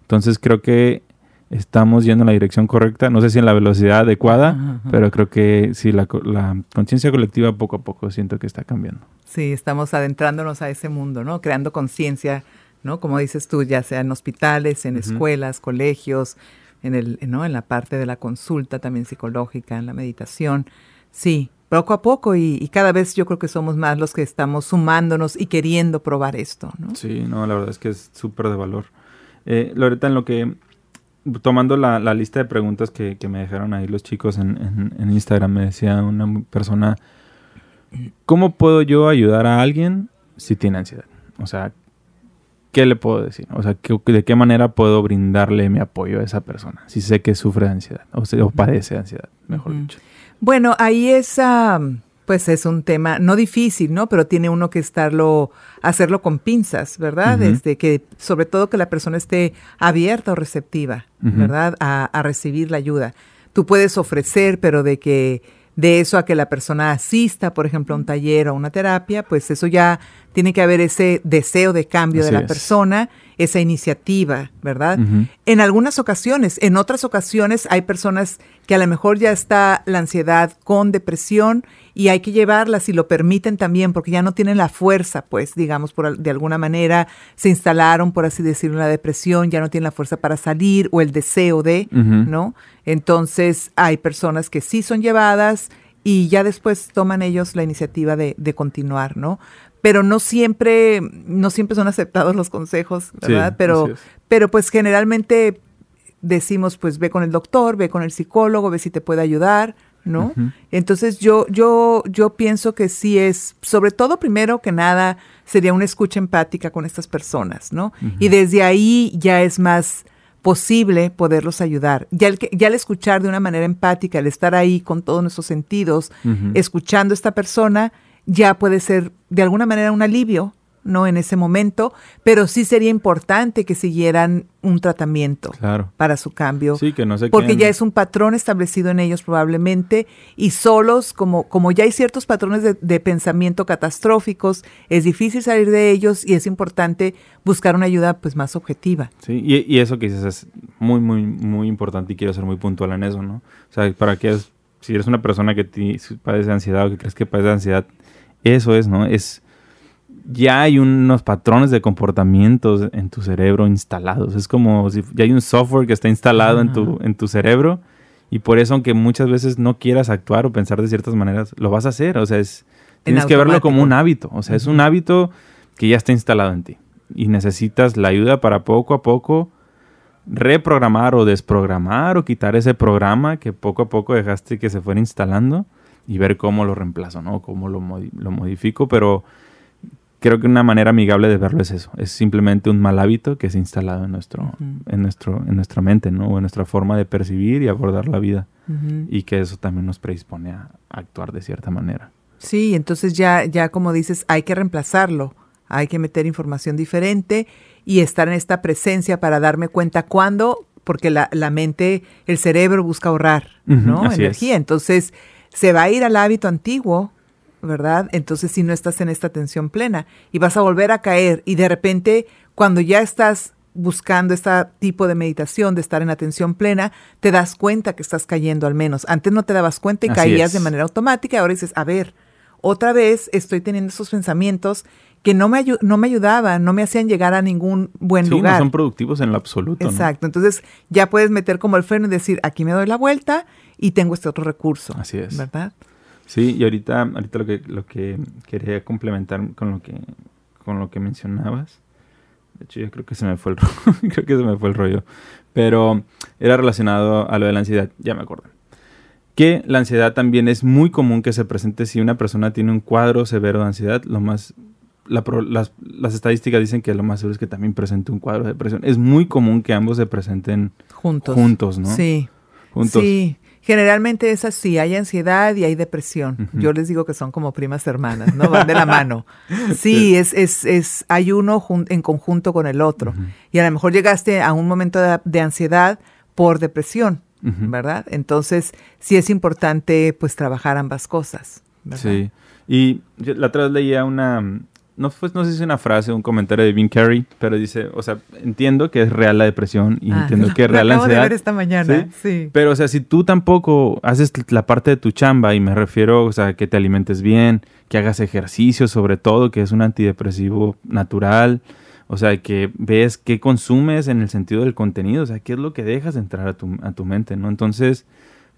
Entonces creo que estamos yendo en la dirección correcta. No sé si en la velocidad adecuada, pero creo que sí, la, la conciencia colectiva poco a poco siento que está cambiando. Sí, estamos adentrándonos a ese mundo, ¿no? Creando conciencia, ¿no? Como dices tú, ya sea en hospitales, en escuelas, colegios, en, el, ¿no? en la parte de la consulta también psicológica, en la meditación. Sí, poco a poco y, cada vez yo creo que somos más los que estamos sumándonos y queriendo probar esto, ¿no? Sí, no, la verdad es que es súper de valor. Eh, Loreta, en lo que, tomando la, lista de preguntas que, me dejaron ahí los chicos en, en, Instagram, me decía una persona, ¿cómo puedo yo ayudar a alguien si tiene ansiedad? O sea, ¿qué le puedo decir? O sea, ¿de qué manera puedo brindarle mi apoyo a esa persona? Si sé que sufre de ansiedad o, padece de ansiedad, mejor dicho. Bueno, ahí es, pues es un tema no difícil, ¿no? Pero tiene uno que estarlo, hacerlo con pinzas, ¿verdad? Desde que, sobre todo que la persona esté abierta o receptiva, ¿verdad? A, a recibir la ayuda. Tú puedes ofrecer, pero de que de eso a que la persona asista, por ejemplo, a un taller o a una terapia, pues eso ya tiene que haber ese deseo de cambio de la persona, esa iniciativa, ¿verdad? En algunas ocasiones, en otras ocasiones hay personas que a lo mejor ya está la ansiedad con depresión y hay que llevarla si lo permiten también, porque ya no tienen la fuerza, pues, digamos, por, de alguna manera se instalaron, por así decirlo, en la depresión, ya no tienen la fuerza para salir o el deseo de, ¿no? Entonces hay personas que sí son llevadas y ya después toman ellos la iniciativa de, de continuar, ¿no? Pero no siempre, no siempre son aceptados los consejos, ¿verdad? pero, pero pues generalmente decimos, pues ve con el doctor, ve con el psicólogo, ve si te puede ayudar, ¿no? Entonces yo, yo, yo pienso que sí es, sobre todo primero que nada, sería una escucha empática con estas personas, ¿no? Y desde ahí ya es más posible poderlos ayudar. Ya el, ya el escuchar de una manera empática, el estar ahí con todos nuestros sentidos, escuchando a esta persona, ya puede ser de alguna manera un alivio no en ese momento, pero sí sería importante que siguieran un tratamiento para su cambio. Sí, que no se Porque ya es un patrón establecido en ellos probablemente y solos, como, como ya hay ciertos patrones de, pensamiento catastróficos, es difícil salir de ellos y es importante buscar una ayuda pues más objetiva. Sí, y, eso que dices es muy, muy, muy importante y quiero ser muy puntual en eso, ¿no? O sea, para que si eres una persona que padece ansiedad o que crees que padece ansiedad, eso es, ¿no? Es ya hay unos patrones de comportamientos en tu cerebro instalados. Es como si ya hay un software que está instalado en, tu, en tu cerebro y por eso aunque muchas veces no quieras actuar o pensar de ciertas maneras, lo vas a hacer. O sea, es, tienes que verlo como un hábito. O sea, es un hábito que ya está instalado en ti y necesitas la ayuda para poco a poco reprogramar o desprogramar o quitar ese programa que poco a poco dejaste que se fuera instalando y ver cómo lo reemplazo, ¿no? Cómo lo, lo modifico, pero creo que una manera amigable de verlo es eso. Es simplemente un mal hábito que se ha instalado en nuestro, en nuestro, en nuestra mente, ¿no? O en nuestra forma de percibir y abordar la vida. Y que eso también nos predispone a, actuar de cierta manera. Sí, entonces ya, ya como dices, hay que reemplazarlo. Hay que meter información diferente y estar en esta presencia para darme cuenta cuándo, porque la, la mente, el cerebro busca ahorrar, ¿no? Energía. Entonces se va a ir al hábito antiguo ¿verdad? Entonces si no estás en esta atención plena y vas a volver a caer y de repente cuando ya estás buscando este tipo de meditación, de estar en atención plena, te das cuenta que estás cayendo al menos. Antes no te dabas cuenta y caías de manera automática ahora dices, a ver, otra vez estoy teniendo esos pensamientos que no me, no me ayudaban, no me hacían llegar a ningún buen sí, lugar. no son productivos en lo absoluto. Exacto, entonces ya puedes meter como el freno y decir, aquí me doy la vuelta y tengo este otro recurso. Así es. ¿Verdad? Sí, y ahorita, ahorita lo que, lo que quería complementar con lo que, con lo que mencionabas. De hecho, yo creo que se me fue el rollo. creo que se me fue el rollo. Pero era relacionado a lo de la ansiedad. Ya me acuerdo. Que la ansiedad también es muy común que se presente si una persona tiene un cuadro severo de ansiedad. Lo más, las, las, estadísticas dicen que lo más seguro es que también presente un cuadro de depresión. Es muy común que ambos se presenten juntos, juntos ¿no? Sí. Juntos. Sí. Generalmente es así, hay ansiedad y hay depresión. Yo les digo que son como primas hermanas, ¿no? Van de la mano. Sí, Es, es, es, hay uno en conjunto con el otro. Y a lo mejor llegaste a un momento de, ansiedad por depresión, ¿verdad? Entonces, sí es importante pues trabajar ambas cosas. Sí. Y la otra vez leía una, no, pues, no sé si es una frase o un comentario de Vin Carey, pero dice, o sea, entiendo que es real la depresión y ah, entiendo que es real la ansiedad. De ver esta mañana, ¿sí? Pero, o sea, si tú tampoco haces la parte de tu chamba, y me refiero, o sea, que te alimentes bien, que hagas ejercicio sobre todo, que es un antidepresivo natural, o sea, que ves qué consumes en el sentido del contenido, o sea, qué es lo que dejas entrar a tu, a tu mente, ¿no? Entonces,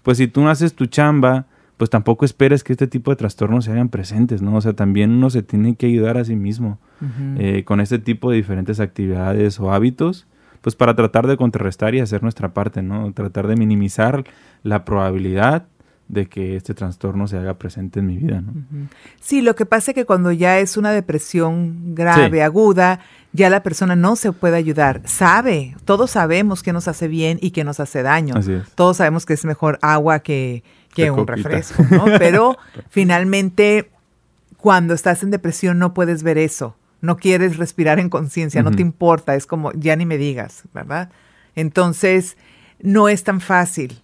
pues si tú no haces tu chamba, pues tampoco esperes que este tipo de trastornos se hagan presentes, ¿no? O sea, también uno se tiene que ayudar a sí mismo eh, con este tipo de diferentes actividades o hábitos, pues para tratar de contrarrestar y hacer nuestra parte, ¿no? Tratar de minimizar la probabilidad de que este trastorno se haga presente en mi vida, ¿no? Sí, lo que pasa es que cuando ya es una depresión grave, aguda, ya la persona no se puede ayudar. Sabe, todos sabemos que nos hace bien y que nos hace daño. Todos sabemos que es mejor agua que, que un refresco, ¿no? Pero finalmente, cuando estás en depresión no puedes ver eso. No quieres respirar en conciencia, no te importa, es como, ya ni me digas, ¿verdad? Entonces, no es tan fácil,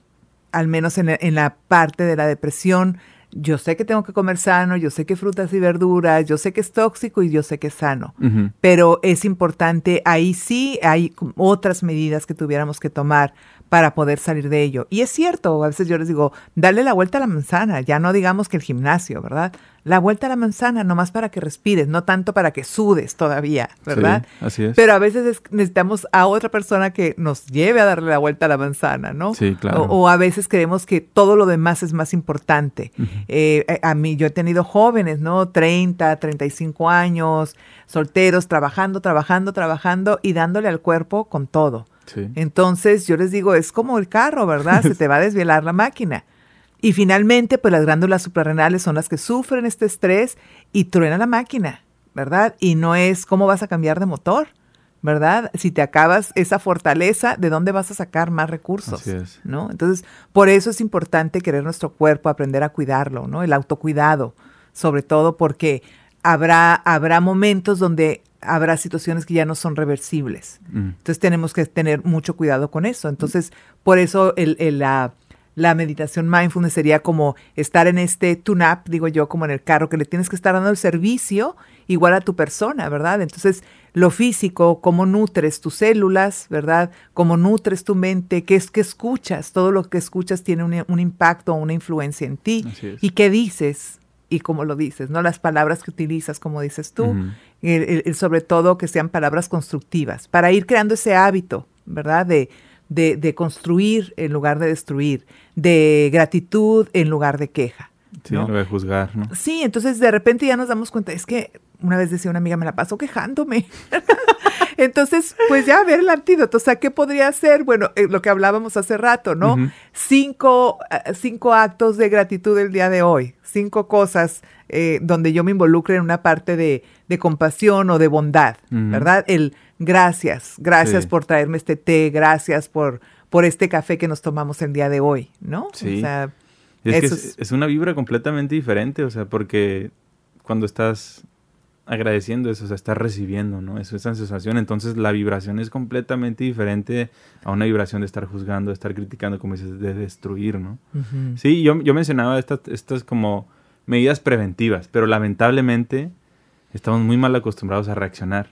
al menos en, en la parte de la depresión. Yo sé que tengo que comer sano, yo sé que frutas y verduras, yo sé que es tóxico y yo sé que es sano, pero es importante, ahí sí hay otras medidas que tuviéramos que tomar para poder salir de ello. Y es cierto, a veces yo les digo, dale la vuelta a la manzana, ya no digamos que el gimnasio, ¿verdad? la vuelta a la manzana, nomás para que respires, no tanto para que sudes todavía, ¿verdad? Sí, así es. Pero a veces necesitamos a otra persona que nos lleve a darle la vuelta a la manzana, ¿no? Sí, claro. O, a veces creemos que todo lo demás es más importante. Eh, eh, a mí, yo he tenido jóvenes, ¿no? 30, 35 años, solteros, trabajando, trabajando, trabajando y dándole al cuerpo con todo. Sí. Entonces, yo les digo, es como el carro, ¿verdad? Se te va a desvelar la máquina. Y finalmente, pues las glándulas suprarrenales son las que sufren este estrés y truena la máquina, ¿verdad? Y no es cómo vas a cambiar de motor, ¿verdad? Si te acabas esa fortaleza, ¿de dónde vas a sacar más recursos? Así es. ¿No? Entonces, por eso es importante querer nuestro cuerpo, aprender a cuidarlo, ¿no? El autocuidado, sobre todo porque habrá, habrá momentos donde habrá situaciones que ya no son reversibles. Mm. Entonces tenemos que tener mucho cuidado con eso. Entonces, por eso el, el, la la meditación mindfulness sería como estar en este tune-up, digo yo, como en el carro, que le tienes que estar dando el servicio igual a tu persona, ¿verdad? Entonces, lo físico, cómo nutres tus células, ¿verdad? Cómo nutres tu mente, qué es que escuchas, todo lo que escuchas tiene un, un impacto, una influencia en ti. Y qué dices y cómo lo dices, ¿no? Las palabras que utilizas, como dices tú, sobre todo que sean palabras constructivas, para ir creando ese hábito, ¿verdad? De, de, de, construir en lugar de destruir, de gratitud en lugar de queja. Sí, ¿no? de juzgar, ¿no? Sí, entonces de repente ya nos damos cuenta, es que una vez decía una amiga, me la paso quejándome. entonces, pues ya a ver el antídoto, o sea, ¿qué podría hacer? Bueno, eh, lo que hablábamos hace rato, ¿no? cinco, eh, cinco, actos de gratitud el día de hoy, cinco cosas eh, donde yo me involucre en una parte de, de compasión o de bondad, ¿verdad? El gracias, gracias por traerme este té, gracias por, por este café que nos tomamos el día de hoy, ¿no? Sí. O sea, es, es, una vibra completamente diferente, o sea, porque cuando estás agradeciendo eso, o sea, estás recibiendo, ¿no? Eso, esa sensación, entonces la vibración es completamente diferente a una vibración de estar juzgando, de estar criticando, como dices, de destruir, ¿no? Sí, yo, yo mencionaba estas, estas como medidas preventivas, pero lamentablemente estamos muy mal acostumbrados a reaccionar.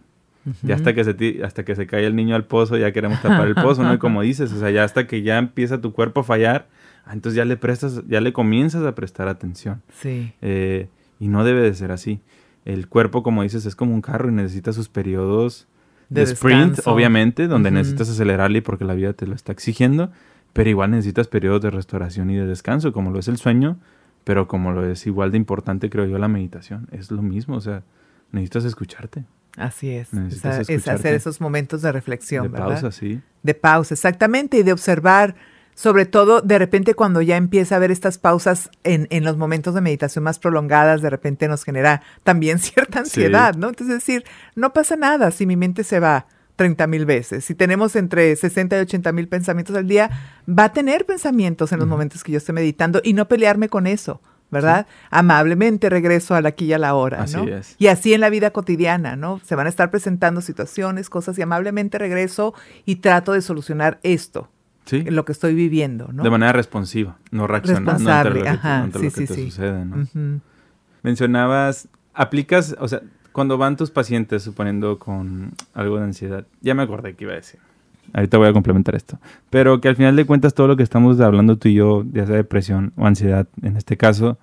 Ya hasta que, se, hasta que se cae el niño al pozo, ya queremos tapar el pozo, ¿no? Y como dices, o sea, ya hasta que ya empieza tu cuerpo a fallar, entonces ya le prestas, ya le comienzas a prestar atención. Sí. Eh, y no debe de ser así. El cuerpo, como dices, es como un carro y necesita sus periodos de, sprint, obviamente, donde necesitas acelerarle porque la vida te lo está exigiendo, pero igual necesitas periodos de restauración y de descanso, como lo es el sueño, pero como lo es igual de importante, creo yo, la meditación. Es lo mismo, o sea, necesitas escucharte. Así es. Es, hacer esos momentos de reflexión, de ¿verdad? pausa, sí. De pausa, exactamente, y de observar, sobre todo de repente cuando ya empieza a haber estas pausas en, en los momentos de meditación más prolongadas, de repente nos genera también cierta ansiedad, ¿no? Entonces, es decir, no pasa nada si mi mente se va 30 mil veces. Si tenemos entre 60 y 80 mil pensamientos al día, va a tener pensamientos en los momentos que yo esté meditando y no pelearme con eso. ¿verdad? Amablemente regreso al aquí y a la hora, así ¿no? Es. Y así en la vida cotidiana, ¿no? Se van a estar presentando situaciones, cosas y amablemente regreso y trato de solucionar esto. Sí. Lo que estoy viviendo, ¿no? De manera responsiva, no reaccionando Responsable, ante lo que, ajá, ante sí, lo que sí, te sucede, ¿no? Mencionabas, aplicas, o sea, cuando van tus pacientes suponiendo con algo de ansiedad, ya me acordé que iba a decir. Ahorita voy a complementar esto. Pero que al final de cuentas todo lo que estamos hablando tú y yo, ya sea depresión o ansiedad, en este caso,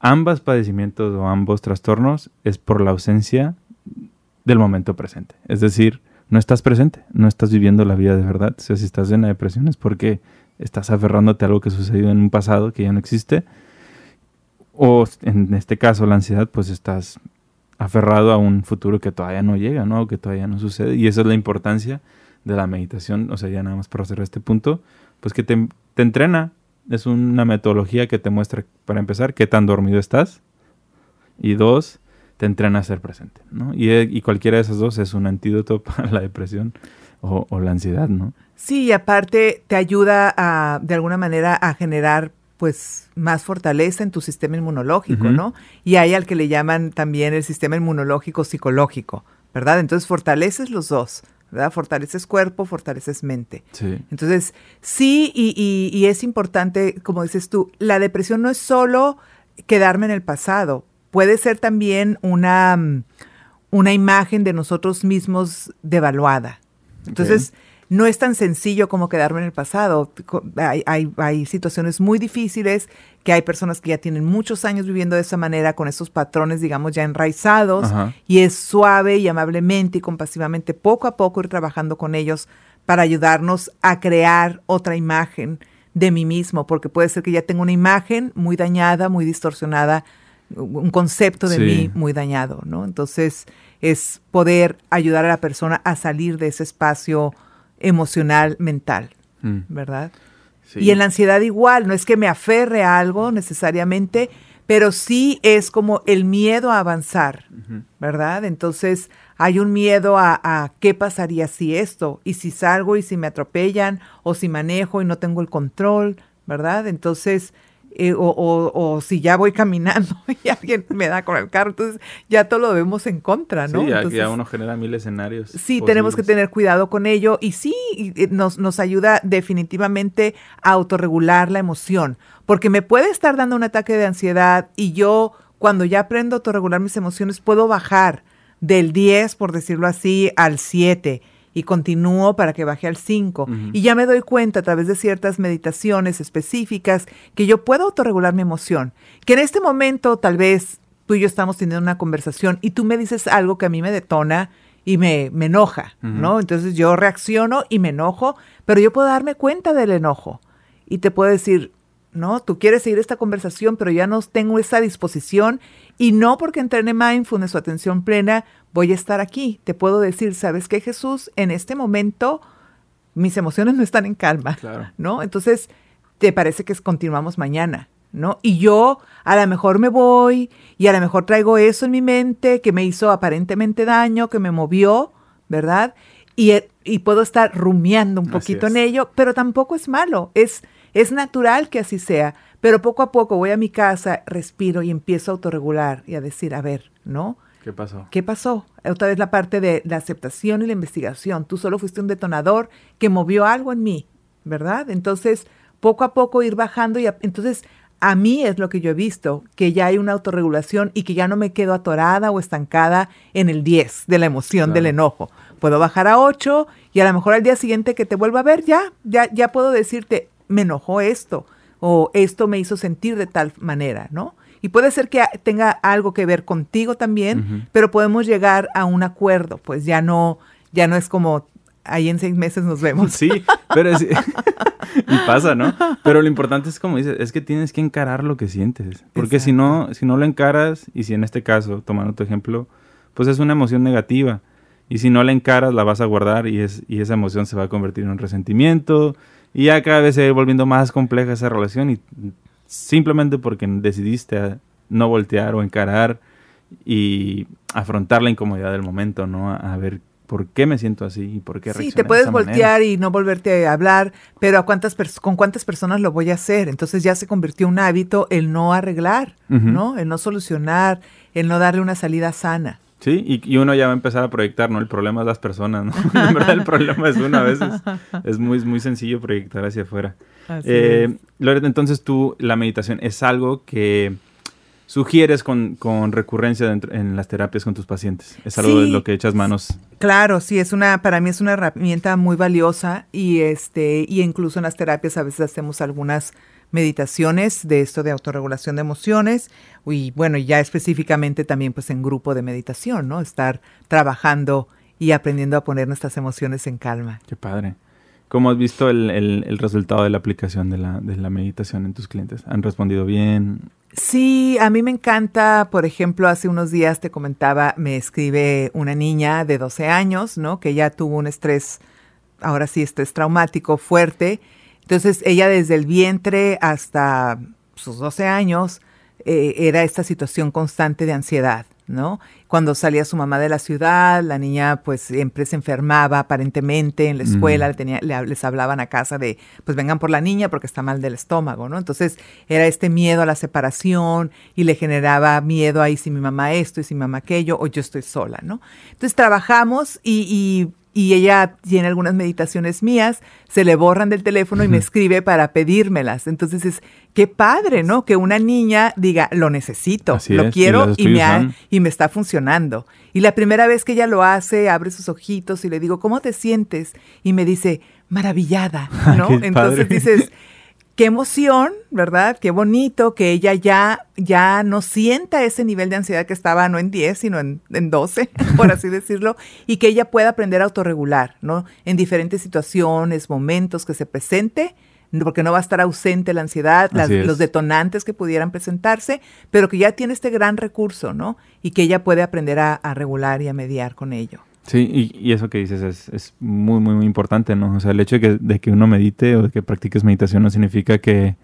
ambos padecimientos o ambos trastornos es por la ausencia del momento presente. Es decir, no estás presente, no estás viviendo la vida de verdad. O sea, si estás en la depresión es porque estás aferrándote a algo que sucedió en un pasado que ya no existe. O en este caso, la ansiedad, pues estás aferrado a un futuro que todavía no llega, ¿no? O que todavía no sucede. Y esa es la importancia de la meditación. O sea, ya nada más para cerrar este punto, pues que te, te entrena. Es una metodología que te muestra, para empezar, qué tan dormido estás. Y dos, te entrena a ser presente, ¿no? Y, y cualquiera de esas dos es un antídoto para la depresión o, o la ansiedad, ¿no? Sí, y aparte te ayuda a, de alguna manera, a generar pues más fortaleza en tu sistema inmunológico. ¿no? Y hay al que le llaman también el sistema inmunológico psicológico, ¿verdad? Entonces fortaleces los dos, ¿verdad? Fortaleces cuerpo, fortaleces mente. Sí. Entonces, sí, y, y- y es importante, como dices tú, la depresión no es solo quedarme en el pasado, puede ser también una, mm, una imagen de nosotros mismos devaluada. Entonces, no es tan sencillo como quedarme en el pasado. Hay, hay, situaciones muy difíciles, que hay personas que ya tienen muchos años viviendo de esa manera, con esos patrones, digamos, ya enraizados, y es suave y amablemente y compasivamente, poco a poco ir trabajando con ellos para ayudarnos a crear otra imagen de mí mismo, porque puede ser que ya tenga una imagen muy dañada, muy distorsionada, un concepto de mí muy dañado, ¿no? Entonces es poder ayudar a la persona a salir de ese espacio emocional, mental, mm. ¿verdad? Y en la ansiedad igual, no es que me aferre a algo necesariamente, pero sí es como el miedo a avanzar, ¿verdad? Entonces hay un miedo a, a, qué pasaría si esto, y si salgo y si me atropellan, o si manejo y no tengo el control, ¿verdad? Entonces eh, o, o, si ya voy caminando y alguien me da con el carro, entonces ya todo lo vemos en contra, ¿no? Sí, ya, ya uno genera mil escenarios. Sí, tenemos que tener cuidado con ello y sí, nos, nos ayuda definitivamente a autorregular la emoción, porque me puede estar dando un ataque de ansiedad y yo cuando ya aprendo a autorregular mis emociones puedo bajar del 10, por decirlo así, al 7 y continúo para que baje al 5. Y ya me doy cuenta a través de ciertas meditaciones específicas que yo puedo autorregular mi emoción. Que en este momento tal vez tú y yo estamos teniendo una conversación y tú me dices algo que a mí me detona y me, me enoja, ¿no? Entonces yo reacciono y me enojo, pero yo puedo darme cuenta del enojo y te puedo decir, ¿no? Tú quieres seguir esta conversación, pero ya no tengo esa disposición y no porque entrene mindfulness o atención plena voy a estar aquí. Te puedo decir, ¿sabes qué, Jesús? En este momento mis emociones no están en calma, ¿no? Entonces, ¿te parece que continuamos mañana? ¿No? Y yo a lo mejor me voy y a lo mejor traigo eso en mi mente que me hizo aparentemente daño, que me movió, ¿verdad? Y, y puedo estar rumiando un poquito en ello, pero tampoco es malo, es es natural que así sea, pero poco a poco voy a mi casa, respiro y empiezo a autorregular y a decir, a ver, ¿no? ¿Qué pasó? ¿Qué pasó? Otra vez la parte de la aceptación y la investigación. Tú solo fuiste un detonador que movió algo en mí, ¿verdad? Entonces, poco a poco ir bajando y entonces a mí es lo que yo he visto, que ya hay una autorregulación y que ya no me quedo atorada o estancada en el 10 de la emoción, del enojo. Puedo bajar a 8 y a lo mejor al día siguiente que te vuelva a ver, ya, ya, ya puedo decirte, me enojó esto o esto me hizo sentir de tal manera, ¿no? Y puede ser que tenga algo que ver contigo también, pero podemos llegar a un acuerdo, pues ya no, ya no es como ahí en seis meses nos vemos. Sí, pero es, y pasa, ¿no? Pero lo importante es como dices, es que tienes que encarar lo que sientes, porque si no, si no lo encaras y si en este caso, tomando tu ejemplo, pues es una emoción negativa. Y si no la encaras, la vas a guardar y, es, y esa emoción se va a convertir en un resentimiento, y ya cada vez se va volviendo más compleja esa relación y simplemente porque decidiste no voltear o encarar y afrontar la incomodidad del momento, ¿no? A, ver por qué me siento así y por qué Sí, te puedes voltear y no volverte a hablar, pero ¿a cuántas con cuántas personas lo voy a hacer? Entonces ya se convirtió en un hábito el no arreglar, ¿no? El no solucionar, el no darle una salida sana. Sí, y, uno ya va a empezar a proyectar, ¿no? El problema es las personas, ¿no? en verdad el problema es uno a veces. Es muy, muy sencillo proyectar hacia afuera. Eh, Loreta, entonces tú, la meditación es algo que sugieres con, con recurrencia en las terapias con tus pacientes. Es algo de lo que echas manos. Claro, sí, es una, para mí es una herramienta muy valiosa y este, y incluso en las terapias a veces hacemos algunas meditaciones de esto de autorregulación de emociones y bueno, ya específicamente también pues en grupo de meditación, ¿no? Estar trabajando y aprendiendo a poner nuestras emociones en calma. Qué padre. ¿Cómo has visto el, el, resultado de la aplicación de la, de la meditación en tus clientes? ¿Han respondido bien? Sí, a mí me encanta, por ejemplo, hace unos días te comentaba, me escribe una niña de 12 años, ¿no? Que ya tuvo un estrés, ahora sí, estrés traumático fuerte entonces ella desde el vientre hasta sus 12 años eh, era esta situación constante de ansiedad, ¿no? Cuando salía su mamá de la ciudad, la niña pues siempre se enfermaba aparentemente en la escuela, tenía, les hablaban a casa de pues vengan por la niña porque está mal del estómago, ¿no? Entonces era este miedo a la separación y le generaba miedo ahí si mi mamá esto y si mi mamá aquello o yo estoy sola, ¿no? Entonces trabajamos y y ella tiene algunas meditaciones mías, se le borran del teléfono y me escribe para pedírmelas. Entonces es, qué padre, ¿no? Que una niña diga, lo necesito, lo quiero y, me y me está funcionando. Y la primera vez que ella lo hace, abre sus ojitos y le digo, ¿cómo te sientes? Y me dice, maravillada, ¿no? Entonces dices, qué emoción, ¿verdad? Qué bonito que ella ya, ya no sienta ese nivel de ansiedad que estaba no en 10, sino en, en 12, por así decirlo, y que ella pueda aprender a autorregular, ¿no? En diferentes situaciones, momentos que se presente, porque no va a estar ausente la ansiedad, los detonantes que pudieran presentarse, pero que ya tiene este gran recurso, ¿no? Y que ella puede aprender a regular y a mediar con ello. Sí, y, eso que dices es, es, muy, muy, muy importante, ¿no? O sea, el hecho de que, de que uno medite o de que practiques meditación no significa que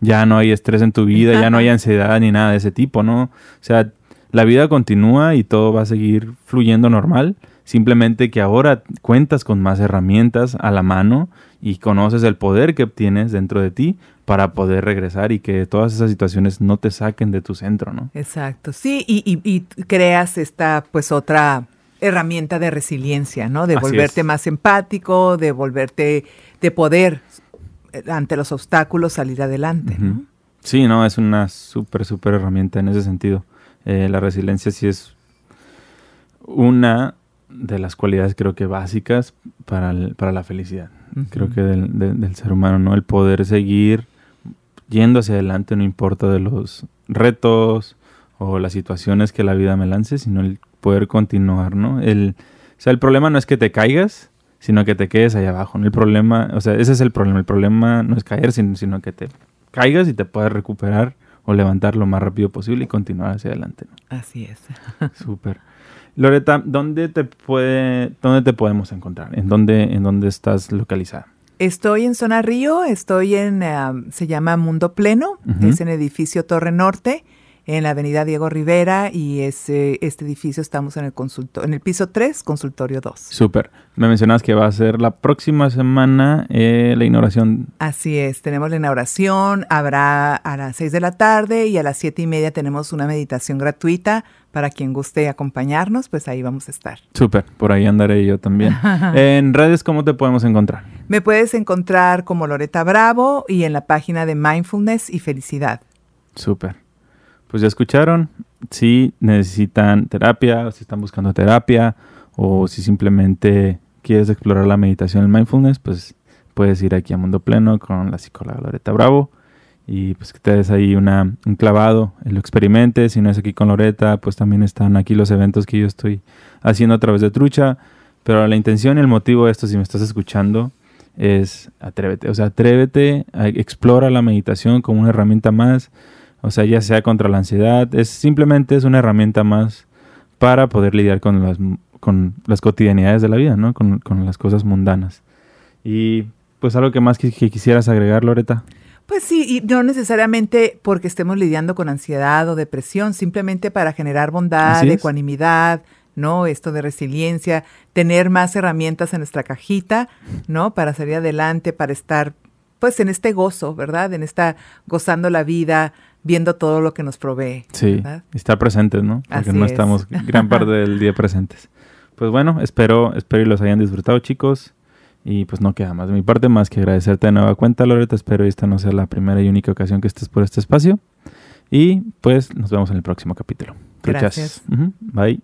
ya no hay estrés en tu vida, ya no hay ansiedad ni nada de ese tipo, ¿no? O sea, la vida continúa y todo va a seguir fluyendo normal, simplemente que ahora cuentas con más herramientas a la mano y conoces el poder que obtienes dentro de ti para poder regresar y que todas esas situaciones no te saquen de tu centro, ¿no? Exacto, sí, y, y, y creas esta pues otra herramienta de resiliencia, ¿no? De volverte más empático, de volverte, de poder eh, ante los obstáculos salir adelante. ¿no? Sí, no, es una súper, súper herramienta en ese sentido. Eh, la resiliencia sí es una de las cualidades creo que básicas para, para la felicidad. Creo que del, del, ser humano, ¿no? El poder seguir yendo hacia adelante, no importa de los retos o las situaciones que la vida me lance, sino el poder continuar, ¿no? El, o sea, el problema no es que te caigas, sino que te quedes ahí abajo. ¿no? El problema, o sea, ese es el problema. El problema no es caer, sino, que te caigas y te puedas recuperar o levantar lo más rápido posible y continuar hacia adelante. ¿no? Así es. Súper. Loreta, ¿dónde te puede, dónde te podemos encontrar? ¿En dónde, en dónde estás localizada? Estoy en Zona Río, estoy en, eh, se llama Mundo Pleno, es en edificio Torre Norte en la avenida Diego Rivera y ese, este edificio estamos en el consulto, en el piso 3, consultorio 2. Súper. Me mencionas que va a ser la próxima semana eh, la inauguración. Así es, tenemos la inauguración, habrá a las 6 de la tarde y a las 7 y media tenemos una meditación gratuita para quien guste acompañarnos, pues ahí vamos a estar. Súper, por ahí andaré yo también. en redes, ¿cómo te podemos encontrar? Me puedes encontrar como Loreta Bravo y en la página de Mindfulness y Felicidad. Súper pues ya escucharon, si necesitan terapia, si están buscando terapia, o si simplemente quieres explorar la meditación, el mindfulness, pues puedes ir aquí a Mundo Pleno con la psicóloga Loreta Bravo y pues que te des ahí una, un clavado, lo experimentes, si no es aquí con Loreta, pues también están aquí los eventos que yo estoy haciendo a través de Trucha, pero la intención y el motivo de esto, si me estás escuchando, es atrévete, o sea, atrévete, explora la meditación como una herramienta más, o sea, ya sea contra la ansiedad, es simplemente es una herramienta más para poder lidiar con las, con las cotidianidades de la vida, ¿no? Con, las cosas mundanas. Y pues algo que más que, quisieras agregar, Loreta. Pues sí, y no necesariamente porque estemos lidiando con ansiedad o depresión, simplemente para generar bondad, ecuanimidad, ¿no? Esto de resiliencia, tener más herramientas en nuestra cajita, ¿no? Para salir adelante, para estar pues en este gozo, ¿verdad? En esta gozando la vida, viendo todo lo que nos provee. Sí, estar presentes, ¿no? Porque no estamos gran parte del día presentes. Pues bueno, espero, espero y los hayan disfrutado, chicos. Y pues no queda más de mi parte más que agradecerte de nueva cuenta, Loreta. Espero esta no sea la primera y única ocasión que estés por este espacio. Y pues nos vemos en el próximo capítulo. Gracias. Bye.